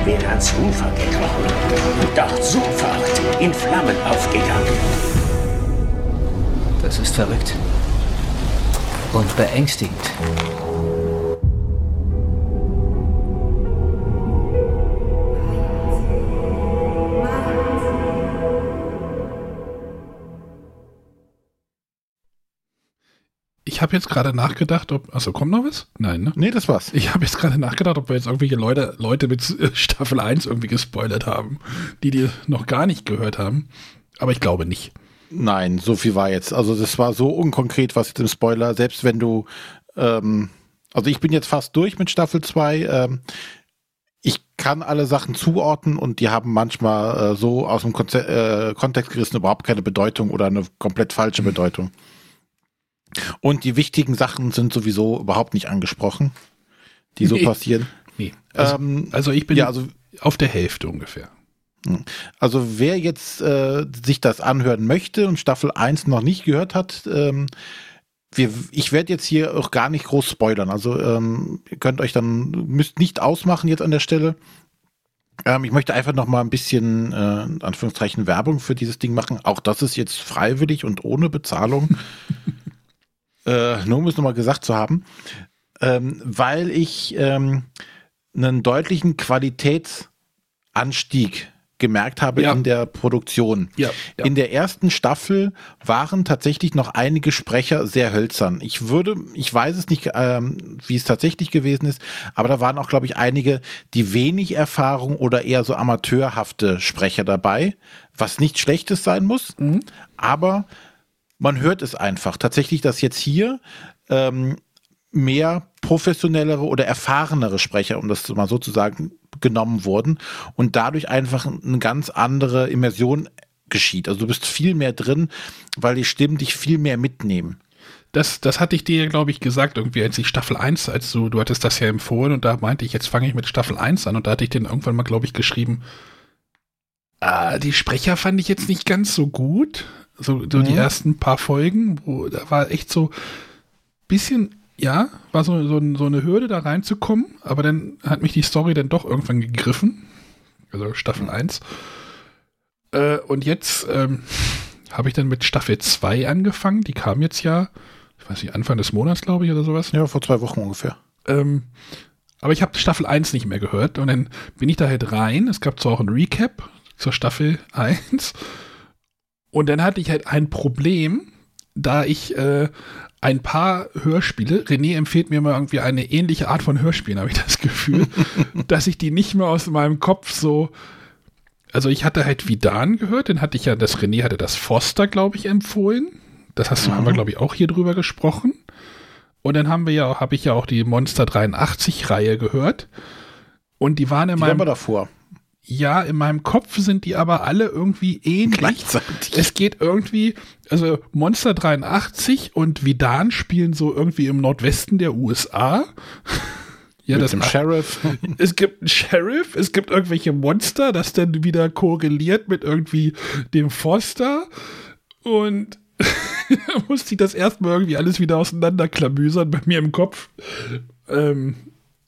wäre ans Ufer gekrochen und dort sofort in Flammen aufgegangen. Das ist verrückt. Und beängstigend. Ich habe jetzt gerade nachgedacht, ob. Achso, kommt noch was? Nein, ne? Nee, das war's. Ich habe jetzt gerade nachgedacht, ob wir jetzt irgendwelche Leute, Leute mit äh, Staffel 1 irgendwie gespoilert haben, die die noch gar nicht gehört haben. Aber ich glaube nicht. Nein, so viel war jetzt. Also das war so unkonkret, was jetzt im Spoiler, selbst wenn du, ähm, also ich bin jetzt fast durch mit Staffel 2. Ähm, ich kann alle Sachen zuordnen und die haben manchmal äh, so aus dem Konze äh, Kontext gerissen überhaupt keine Bedeutung oder eine komplett falsche Bedeutung. Und die wichtigen Sachen sind sowieso überhaupt nicht angesprochen, die so Nee. passieren. Nee. Also, Ähm, also ich bin ja, also auf der Hälfte ungefähr. Also wer jetzt äh, sich das anhören möchte und Staffel 1 noch nicht gehört hat, ähm, wir, ich werde jetzt hier auch gar nicht groß spoilern. Also ähm, ihr könnt euch dann, müsst nicht ausmachen jetzt an der Stelle. Ähm, ich möchte einfach noch mal ein bisschen, äh, in Anführungszeichen, Werbung für dieses Ding machen. Auch das ist jetzt freiwillig und ohne Bezahlung. äh, nur um es nochmal gesagt zu haben. Ähm, weil ich ähm, einen deutlichen Qualitätsanstieg gemerkt habe Ja. in der Produktion. Ja, ja. In der ersten Staffel waren tatsächlich noch einige Sprecher sehr hölzern. Ich würde, ich weiß es nicht, ähm, wie es tatsächlich gewesen ist, aber da waren auch, glaube ich, einige, die wenig Erfahrung oder eher so amateurhafte Sprecher dabei, was nicht Schlechtes sein muss, aber man hört es einfach. Tatsächlich, dass jetzt hier ähm, mehr professionellere oder erfahrenere Sprecher, um das mal so zu sagen, genommen wurden und dadurch einfach eine ganz andere Immersion geschieht. Also du bist viel mehr drin, weil die Stimmen dich viel mehr mitnehmen. Das, das hatte ich dir, glaube ich, gesagt, irgendwie, als ich Staffel 1, als du, du hattest das ja empfohlen und da meinte ich, jetzt fange ich mit Staffel 1 an und da hatte ich den irgendwann mal, glaube ich, geschrieben, ah, die Sprecher fand ich jetzt nicht ganz so gut. So, so die Mhm. ersten paar Folgen, wo da war echt so bisschen, ja, war so, so, so eine Hürde da reinzukommen, aber dann hat mich die Story dann doch irgendwann gegriffen. Also Staffel 1. Äh, und jetzt ähm, habe ich dann mit Staffel 2 angefangen. Die kam jetzt ja, ich weiß nicht, Anfang des Monats, glaube ich, oder sowas. Ja, vor zwei Wochen ungefähr. Ähm, aber ich habe Staffel 1 nicht mehr gehört und dann bin ich da halt rein. Es gab zwar auch ein Recap zur Staffel 1 und dann hatte ich halt ein Problem, da ich äh, ein paar Hörspiele, René empfiehlt mir mal irgendwie eine ähnliche Art von Hörspielen, habe ich das Gefühl, dass ich die nicht mehr aus meinem Kopf so also ich hatte halt Vidan gehört, den hatte ich ja, das René hatte das Foster, glaube ich, empfohlen. Das hast du, haben wir, glaube ich, auch hier drüber gesprochen. Und dann haben wir ja, habe ich ja auch die Monster 83 Reihe gehört. Und die waren in Die meinem, wir davor. Ja, in meinem Kopf sind die aber alle irgendwie ähnlich. Gleichzeitig. Es geht irgendwie, also Monster 83 und Vidan spielen so irgendwie im Nordwesten der USA. Ja, Mit das dem Sheriff. es gibt einen Sheriff, es gibt irgendwelche Monster, das dann wieder korreliert mit irgendwie dem Foster und da musste ich das erstmal irgendwie alles wieder auseinanderklamüsern bei mir im Kopf. Ähm,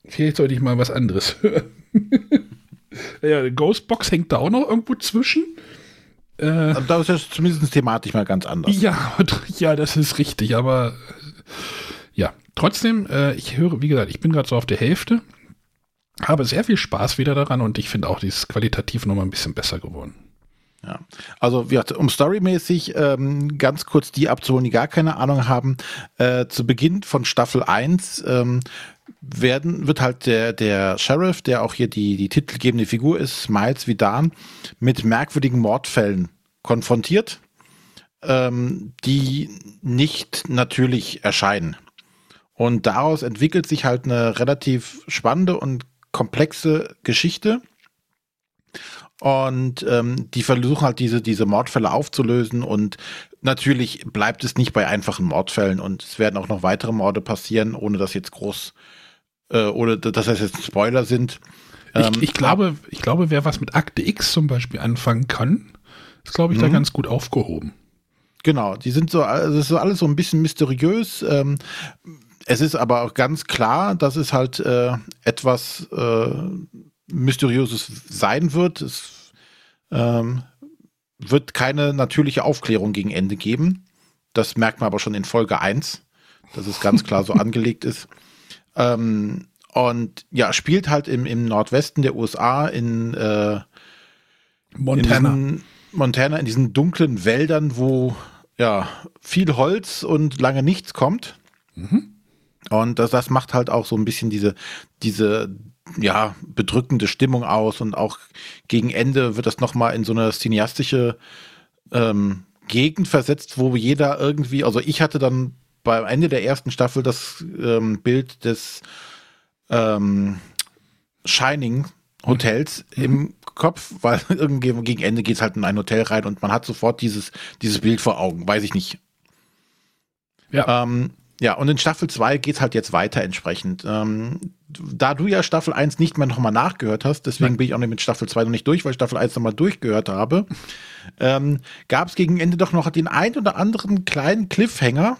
vielleicht sollte ich mal was anderes hören. Ja, die Ghostbox hängt da auch noch irgendwo zwischen. Äh, da ist es zumindest thematisch mal ganz anders. ja, ja, das ist richtig, aber äh, ja, trotzdem, äh, ich höre, wie gesagt, ich bin gerade so auf der Hälfte, habe sehr viel Spaß wieder daran und ich finde auch, dieses qualitativ nochmal ein bisschen besser geworden. Ja. Also, um storymäßig ähm, ganz kurz die abzuholen, die gar keine Ahnung haben. Äh, zu Beginn von Staffel 1 ähm, werden, wird halt der, der Sheriff, der auch hier die, die titelgebende Figur ist, Miles Vidan, mit merkwürdigen Mordfällen konfrontiert, ähm, die nicht natürlich erscheinen. Und daraus entwickelt sich halt eine relativ spannende und komplexe Geschichte. Und ähm, die versuchen halt diese, diese Mordfälle aufzulösen und natürlich bleibt es nicht bei einfachen Mordfällen und es werden auch noch weitere Morde passieren, ohne dass jetzt groß, äh, ohne dass das jetzt Spoiler sind. Ähm, ich, ich, glaube, ich glaube, wer was mit Akte X zum Beispiel anfangen kann, ist, glaube ich, da Mhm. ganz gut aufgehoben. Genau, die sind so, also es ist alles so ein bisschen mysteriös. Ähm, es ist aber auch ganz klar, dass es halt äh, etwas äh, Mysteriöses sein wird. Es ähm, wird keine natürliche Aufklärung gegen Ende geben. Das merkt man aber schon in Folge 1, dass es ganz klar so angelegt ist. Ähm, und ja, spielt halt im, im Nordwesten der USA in äh, Montana. in diesen Montana, in diesen dunklen Wäldern, wo ja viel Holz und lange nichts kommt. Und das, das macht halt auch so ein bisschen diese, diese ja, bedrückende Stimmung aus und auch gegen Ende wird das nochmal in so eine cineastische ähm, Gegend versetzt, wo jeder irgendwie, also ich hatte dann beim Ende der ersten Staffel das ähm, Bild des ähm, Shining Hotels im Kopf, weil irgendwie gegen Ende geht es halt in ein Hotel rein und man hat sofort dieses, dieses Bild vor Augen, weiß ich nicht. Ja. Ähm, ja, und in Staffel 2 geht es halt jetzt weiter entsprechend. Ähm, da du ja Staffel 1 nicht mehr nochmal nachgehört hast, deswegen Nein. bin ich auch nicht mit Staffel 2 noch nicht durch, weil ich Staffel 1 nochmal durchgehört habe, ähm, gab es gegen Ende doch noch den ein oder anderen kleinen Cliffhanger,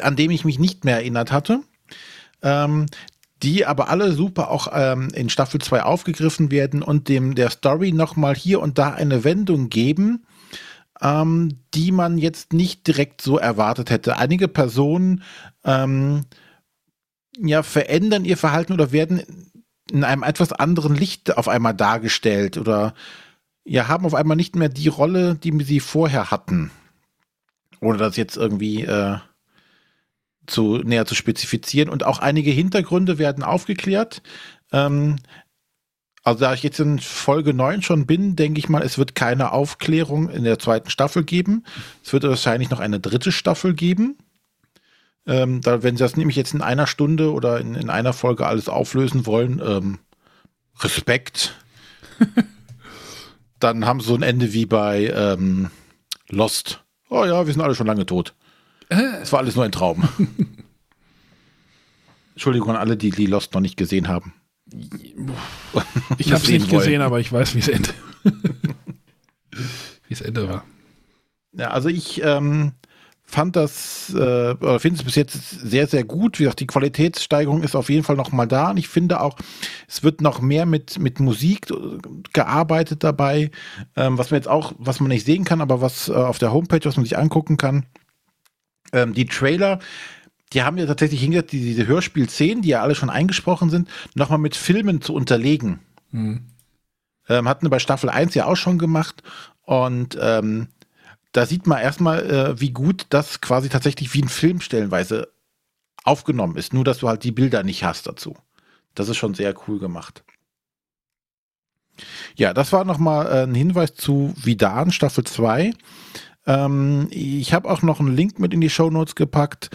an dem ich mich nicht mehr erinnert hatte. Ähm, die aber alle super auch ähm, in Staffel 2 aufgegriffen werden und dem der Story nochmal hier und da eine Wendung geben, ähm, die man jetzt nicht direkt so erwartet hätte. Einige Personen ähm, ja, verändern ihr Verhalten oder werden in einem etwas anderen Licht auf einmal dargestellt oder ja, haben auf einmal nicht mehr die Rolle, die sie vorher hatten. Ohne das jetzt irgendwie äh, zu näher zu spezifizieren. Und auch einige Hintergründe werden aufgeklärt. Ähm, also da ich jetzt in Folge 9 schon bin, denke ich mal, es wird keine Aufklärung in der zweiten Staffel geben. Es wird wahrscheinlich noch eine dritte Staffel geben. Ähm, da, wenn sie das nämlich jetzt in einer Stunde oder in, in einer Folge alles auflösen wollen, ähm, Respekt. Dann haben sie so ein Ende wie bei ähm, Lost. Oh ja, wir sind alle schon lange tot. Es war alles nur ein Traum. Entschuldigung an alle, die, die Lost noch nicht gesehen haben. Ich habe es nicht gesehen, aber ich weiß, wie es endet. wie es Ende war. Ja, also ich ähm, fand das, äh, finde es bis jetzt sehr, sehr gut. Wie gesagt, die Qualitätssteigerung ist auf jeden Fall noch mal da. Und ich finde auch, es wird noch mehr mit, mit Musik gearbeitet dabei, ähm, was man jetzt auch, was man nicht sehen kann, aber was äh, auf der Homepage, was man sich angucken kann. Ähm, die Trailer, die haben ja tatsächlich hingesetzt, die, diese Hörspielszenen, die ja alle schon eingesprochen sind, nochmal mit Filmen zu unterlegen. Mhm. Ähm, hatten wir bei Staffel 1 ja auch schon gemacht. Und ähm, da sieht man erstmal, äh, wie gut das quasi tatsächlich wie ein Film stellenweise aufgenommen ist. Nur, dass du halt die Bilder nicht hast dazu. Das ist schon sehr cool gemacht. Ja, das war nochmal äh, ein Hinweis zu Vidan Staffel 2. Ähm, ich habe auch noch einen Link mit in die Show Notes gepackt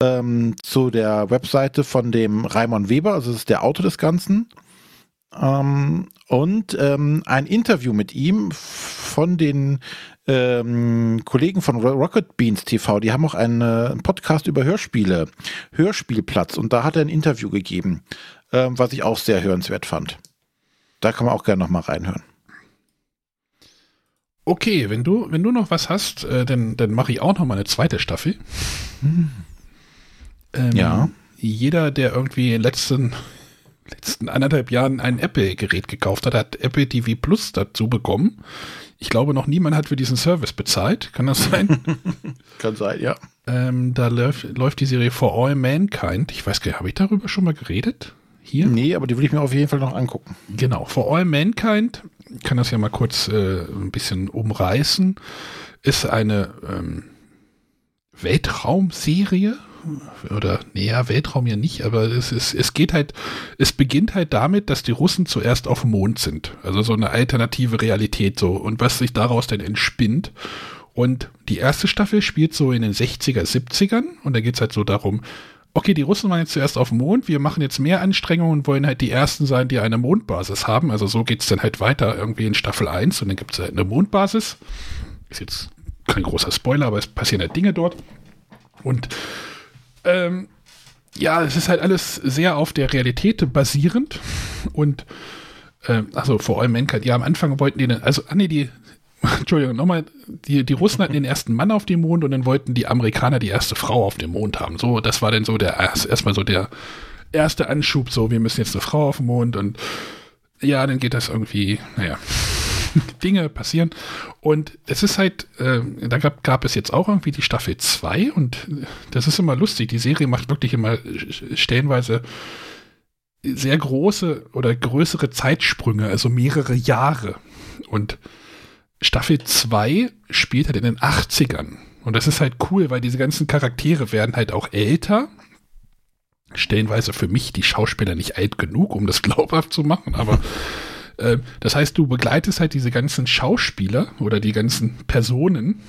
ähm, zu der Webseite von dem Raimon Weber, also das ist der Autor des Ganzen. Ähm, und ähm, ein Interview mit ihm von den ähm, Kollegen von Rocket Beans TV. Die haben auch einen, äh, Podcast über Hörspiele, Hörspielplatz. Und da hat er ein Interview gegeben, ähm, was ich auch sehr hörenswert fand. Da kann man auch gerne nochmal reinhören. Okay, wenn du, wenn du noch was hast, äh, dann, dann mache ich auch noch mal eine zweite Staffel. Hm. Ähm, ja. Jeder, der irgendwie in den letzten, letzten anderthalb Jahren ein Apple-Gerät gekauft hat, hat Apple TV Plus dazu bekommen. Ich glaube, noch niemand hat für diesen Service bezahlt. Kann das sein? Kann sein, ja. Ähm, da läuft, läuft die Serie For All Mankind. Ich weiß gar nicht, habe ich darüber schon mal geredet? Hier? Nee, aber die will ich mir auf jeden Fall noch angucken. Genau, For All Mankind, kann das ja mal kurz äh, ein bisschen umreißen, ist eine ähm, Weltraumserie oder näher Weltraum ja nicht, aber es, ist, es geht halt, es beginnt halt damit, dass die Russen zuerst auf dem Mond sind. Also so eine alternative Realität so und was sich daraus dann entspinnt. Und die erste Staffel spielt so in den 60er, 70ern und da geht es halt so darum, okay, die Russen waren jetzt zuerst auf dem Mond, wir machen jetzt mehr Anstrengungen und wollen halt die Ersten sein, die eine Mondbasis haben. Also so geht es dann halt weiter irgendwie in Staffel 1 und dann gibt es halt eine Mondbasis. Ist jetzt kein großer Spoiler, aber es passieren halt Dinge dort. Und ähm, ja, es ist halt alles sehr auf der Realität basierend und also vor allem Mankind, ja, am Anfang wollten die, also, ah nee, die, Entschuldigung, nochmal, die, die Russen hatten den ersten Mann auf dem Mond und dann wollten die Amerikaner die erste Frau auf dem Mond haben. So, das war dann so der, erstmal so der erste Anschub, so, wir müssen jetzt eine Frau auf dem Mond und ja, dann geht das irgendwie, naja. Dinge passieren. Und es ist halt, äh, da gab, gab es jetzt auch irgendwie die Staffel 2 und das ist immer lustig. Die Serie macht wirklich immer stellenweise sehr große oder größere Zeitsprünge, also mehrere Jahre. Und Staffel 2 spielt halt in den 80ern. Und das ist halt cool, weil diese ganzen Charaktere werden halt auch älter. Stellenweise für mich die Schauspieler nicht alt genug, um das glaubhaft zu machen, aber äh, das heißt, du begleitest halt diese ganzen Schauspieler oder die ganzen Personen,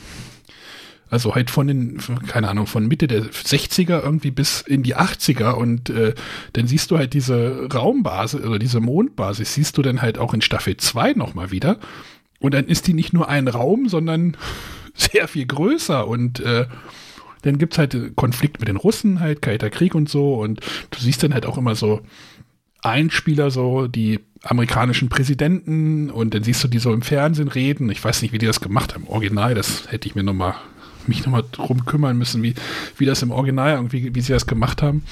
also halt von den, keine Ahnung, von Mitte der 60er irgendwie bis in die 80er und äh, dann siehst du halt diese Raumbasis oder diese Mondbasis, siehst du dann halt auch in Staffel 2 nochmal wieder. Und dann ist die nicht nur ein Raum, sondern sehr viel größer und äh, dann gibt es halt Konflikt mit den Russen, halt Kalter Krieg und so und du siehst dann halt auch immer so Einspieler, so die amerikanischen Präsidenten und dann siehst du die so im Fernsehen reden. Ich weiß nicht, wie die das gemacht haben. Original, das hätte ich mir nochmal mich nochmal drum kümmern müssen, wie, wie das im Original irgendwie, wie sie das gemacht haben.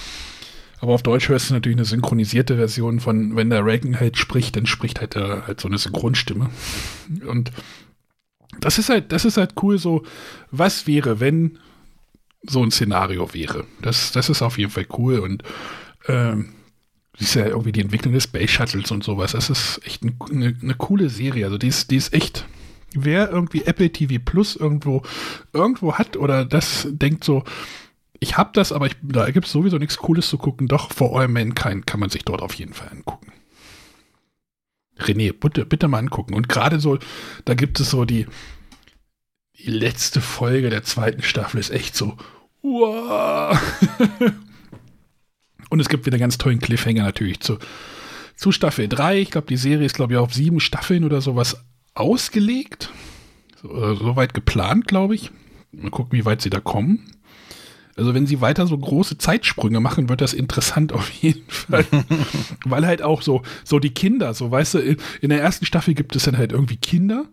Aber auf Deutsch hörst du natürlich eine synchronisierte Version von, wenn der Reagan halt spricht, dann spricht halt, äh, halt so eine Synchronstimme. Und das ist halt, das ist halt cool, so, was wäre, wenn so ein Szenario wäre. Das, das ist auf jeden Fall cool und ähm, siehst ja irgendwie die Entwicklung des Space Shuttles und sowas. Das ist echt ein, eine, eine coole Serie. Also die ist, die ist echt. Wer irgendwie Apple TV Plus irgendwo irgendwo hat oder das denkt so, ich habe das, aber ich, da gibt es sowieso nichts Cooles zu gucken. Doch, For All Mankind kann man sich dort auf jeden Fall angucken. René, bitte, bitte mal angucken. Und gerade so, da gibt es so die, die letzte Folge der zweiten Staffel ist echt so, wow. Und es gibt wieder ganz tollen Cliffhanger natürlich zu, zu Staffel 3. Ich glaube, die Serie ist, glaube ich, auf sieben Staffeln oder sowas ausgelegt. So, soweit geplant, glaube ich. Mal gucken, wie weit sie da kommen. Also wenn sie weiter so große Zeitsprünge machen, wird das interessant auf jeden Fall. Weil halt auch so, so die Kinder, so weißt du, in der ersten Staffel gibt es dann halt irgendwie Kinder.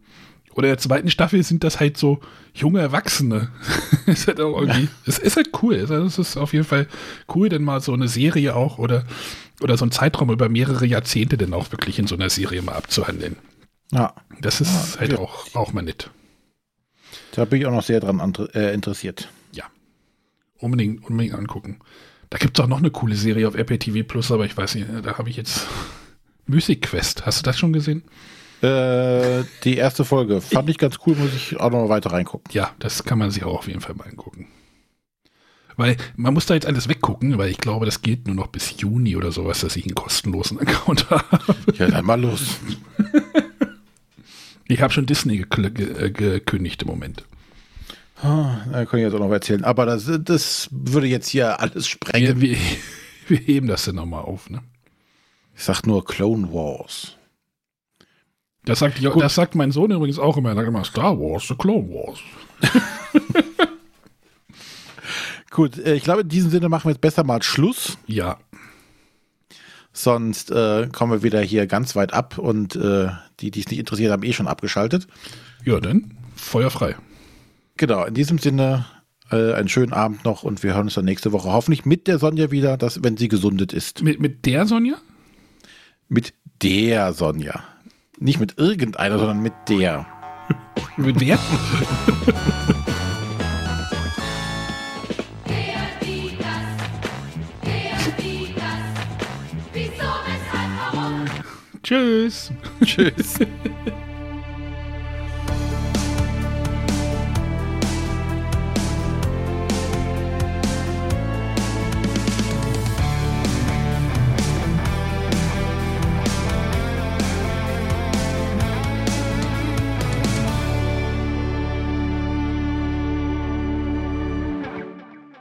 Oder in der zweiten Staffel sind das halt so junge Erwachsene. ist halt auch irgendwie, es ist halt cool. Also es ist auf jeden Fall cool, denn mal so eine Serie auch oder, oder so ein Zeitraum über mehrere Jahrzehnte dann auch wirklich in so einer Serie mal abzuhandeln. Ja. Das ist ja, halt auch, auch mal nett. Da bin ich auch noch sehr dran äh, interessiert. Unbedingt, unbedingt angucken. Da gibt es auch noch eine coole Serie auf Apple TV Plus, aber ich weiß nicht, da habe ich jetzt Music Quest. Hast du das schon gesehen? Äh, die erste Folge fand ich ganz cool, muss ich auch noch weiter reingucken. Ja, das kann man sich auch auf jeden Fall mal angucken. Weil man muss da jetzt alles weggucken, weil ich glaube, das geht nur noch bis Juni oder sowas, dass ich einen kostenlosen Account habe. Ja, dann mal los. ich habe schon Disney gekündigt im Moment. Ah, da kann ich jetzt auch noch erzählen. Aber das, das würde jetzt hier alles sprengen. Wir, wir, wir heben das dann nochmal auf, ne? Ich sag nur Clone Wars. Das sagt, das sagt mein Sohn übrigens auch immer. Er sagt immer Star Wars, The Clone Wars. Gut, äh, ich glaube, in diesem Sinne machen wir jetzt besser mal Schluss. Ja. Sonst äh, kommen wir wieder hier ganz weit ab und äh, die, die es nicht interessiert, haben eh schon abgeschaltet. Ja, dann feuerfrei. Genau, in diesem Sinne äh, einen schönen Abend noch und wir hören uns dann nächste Woche hoffentlich mit der Sonja wieder, dass, wenn sie gesundet ist. Mit, mit der Sonja? Mit der Sonja. Nicht mit irgendeiner, sondern mit der. mit wer? Tschüss. Tschüss.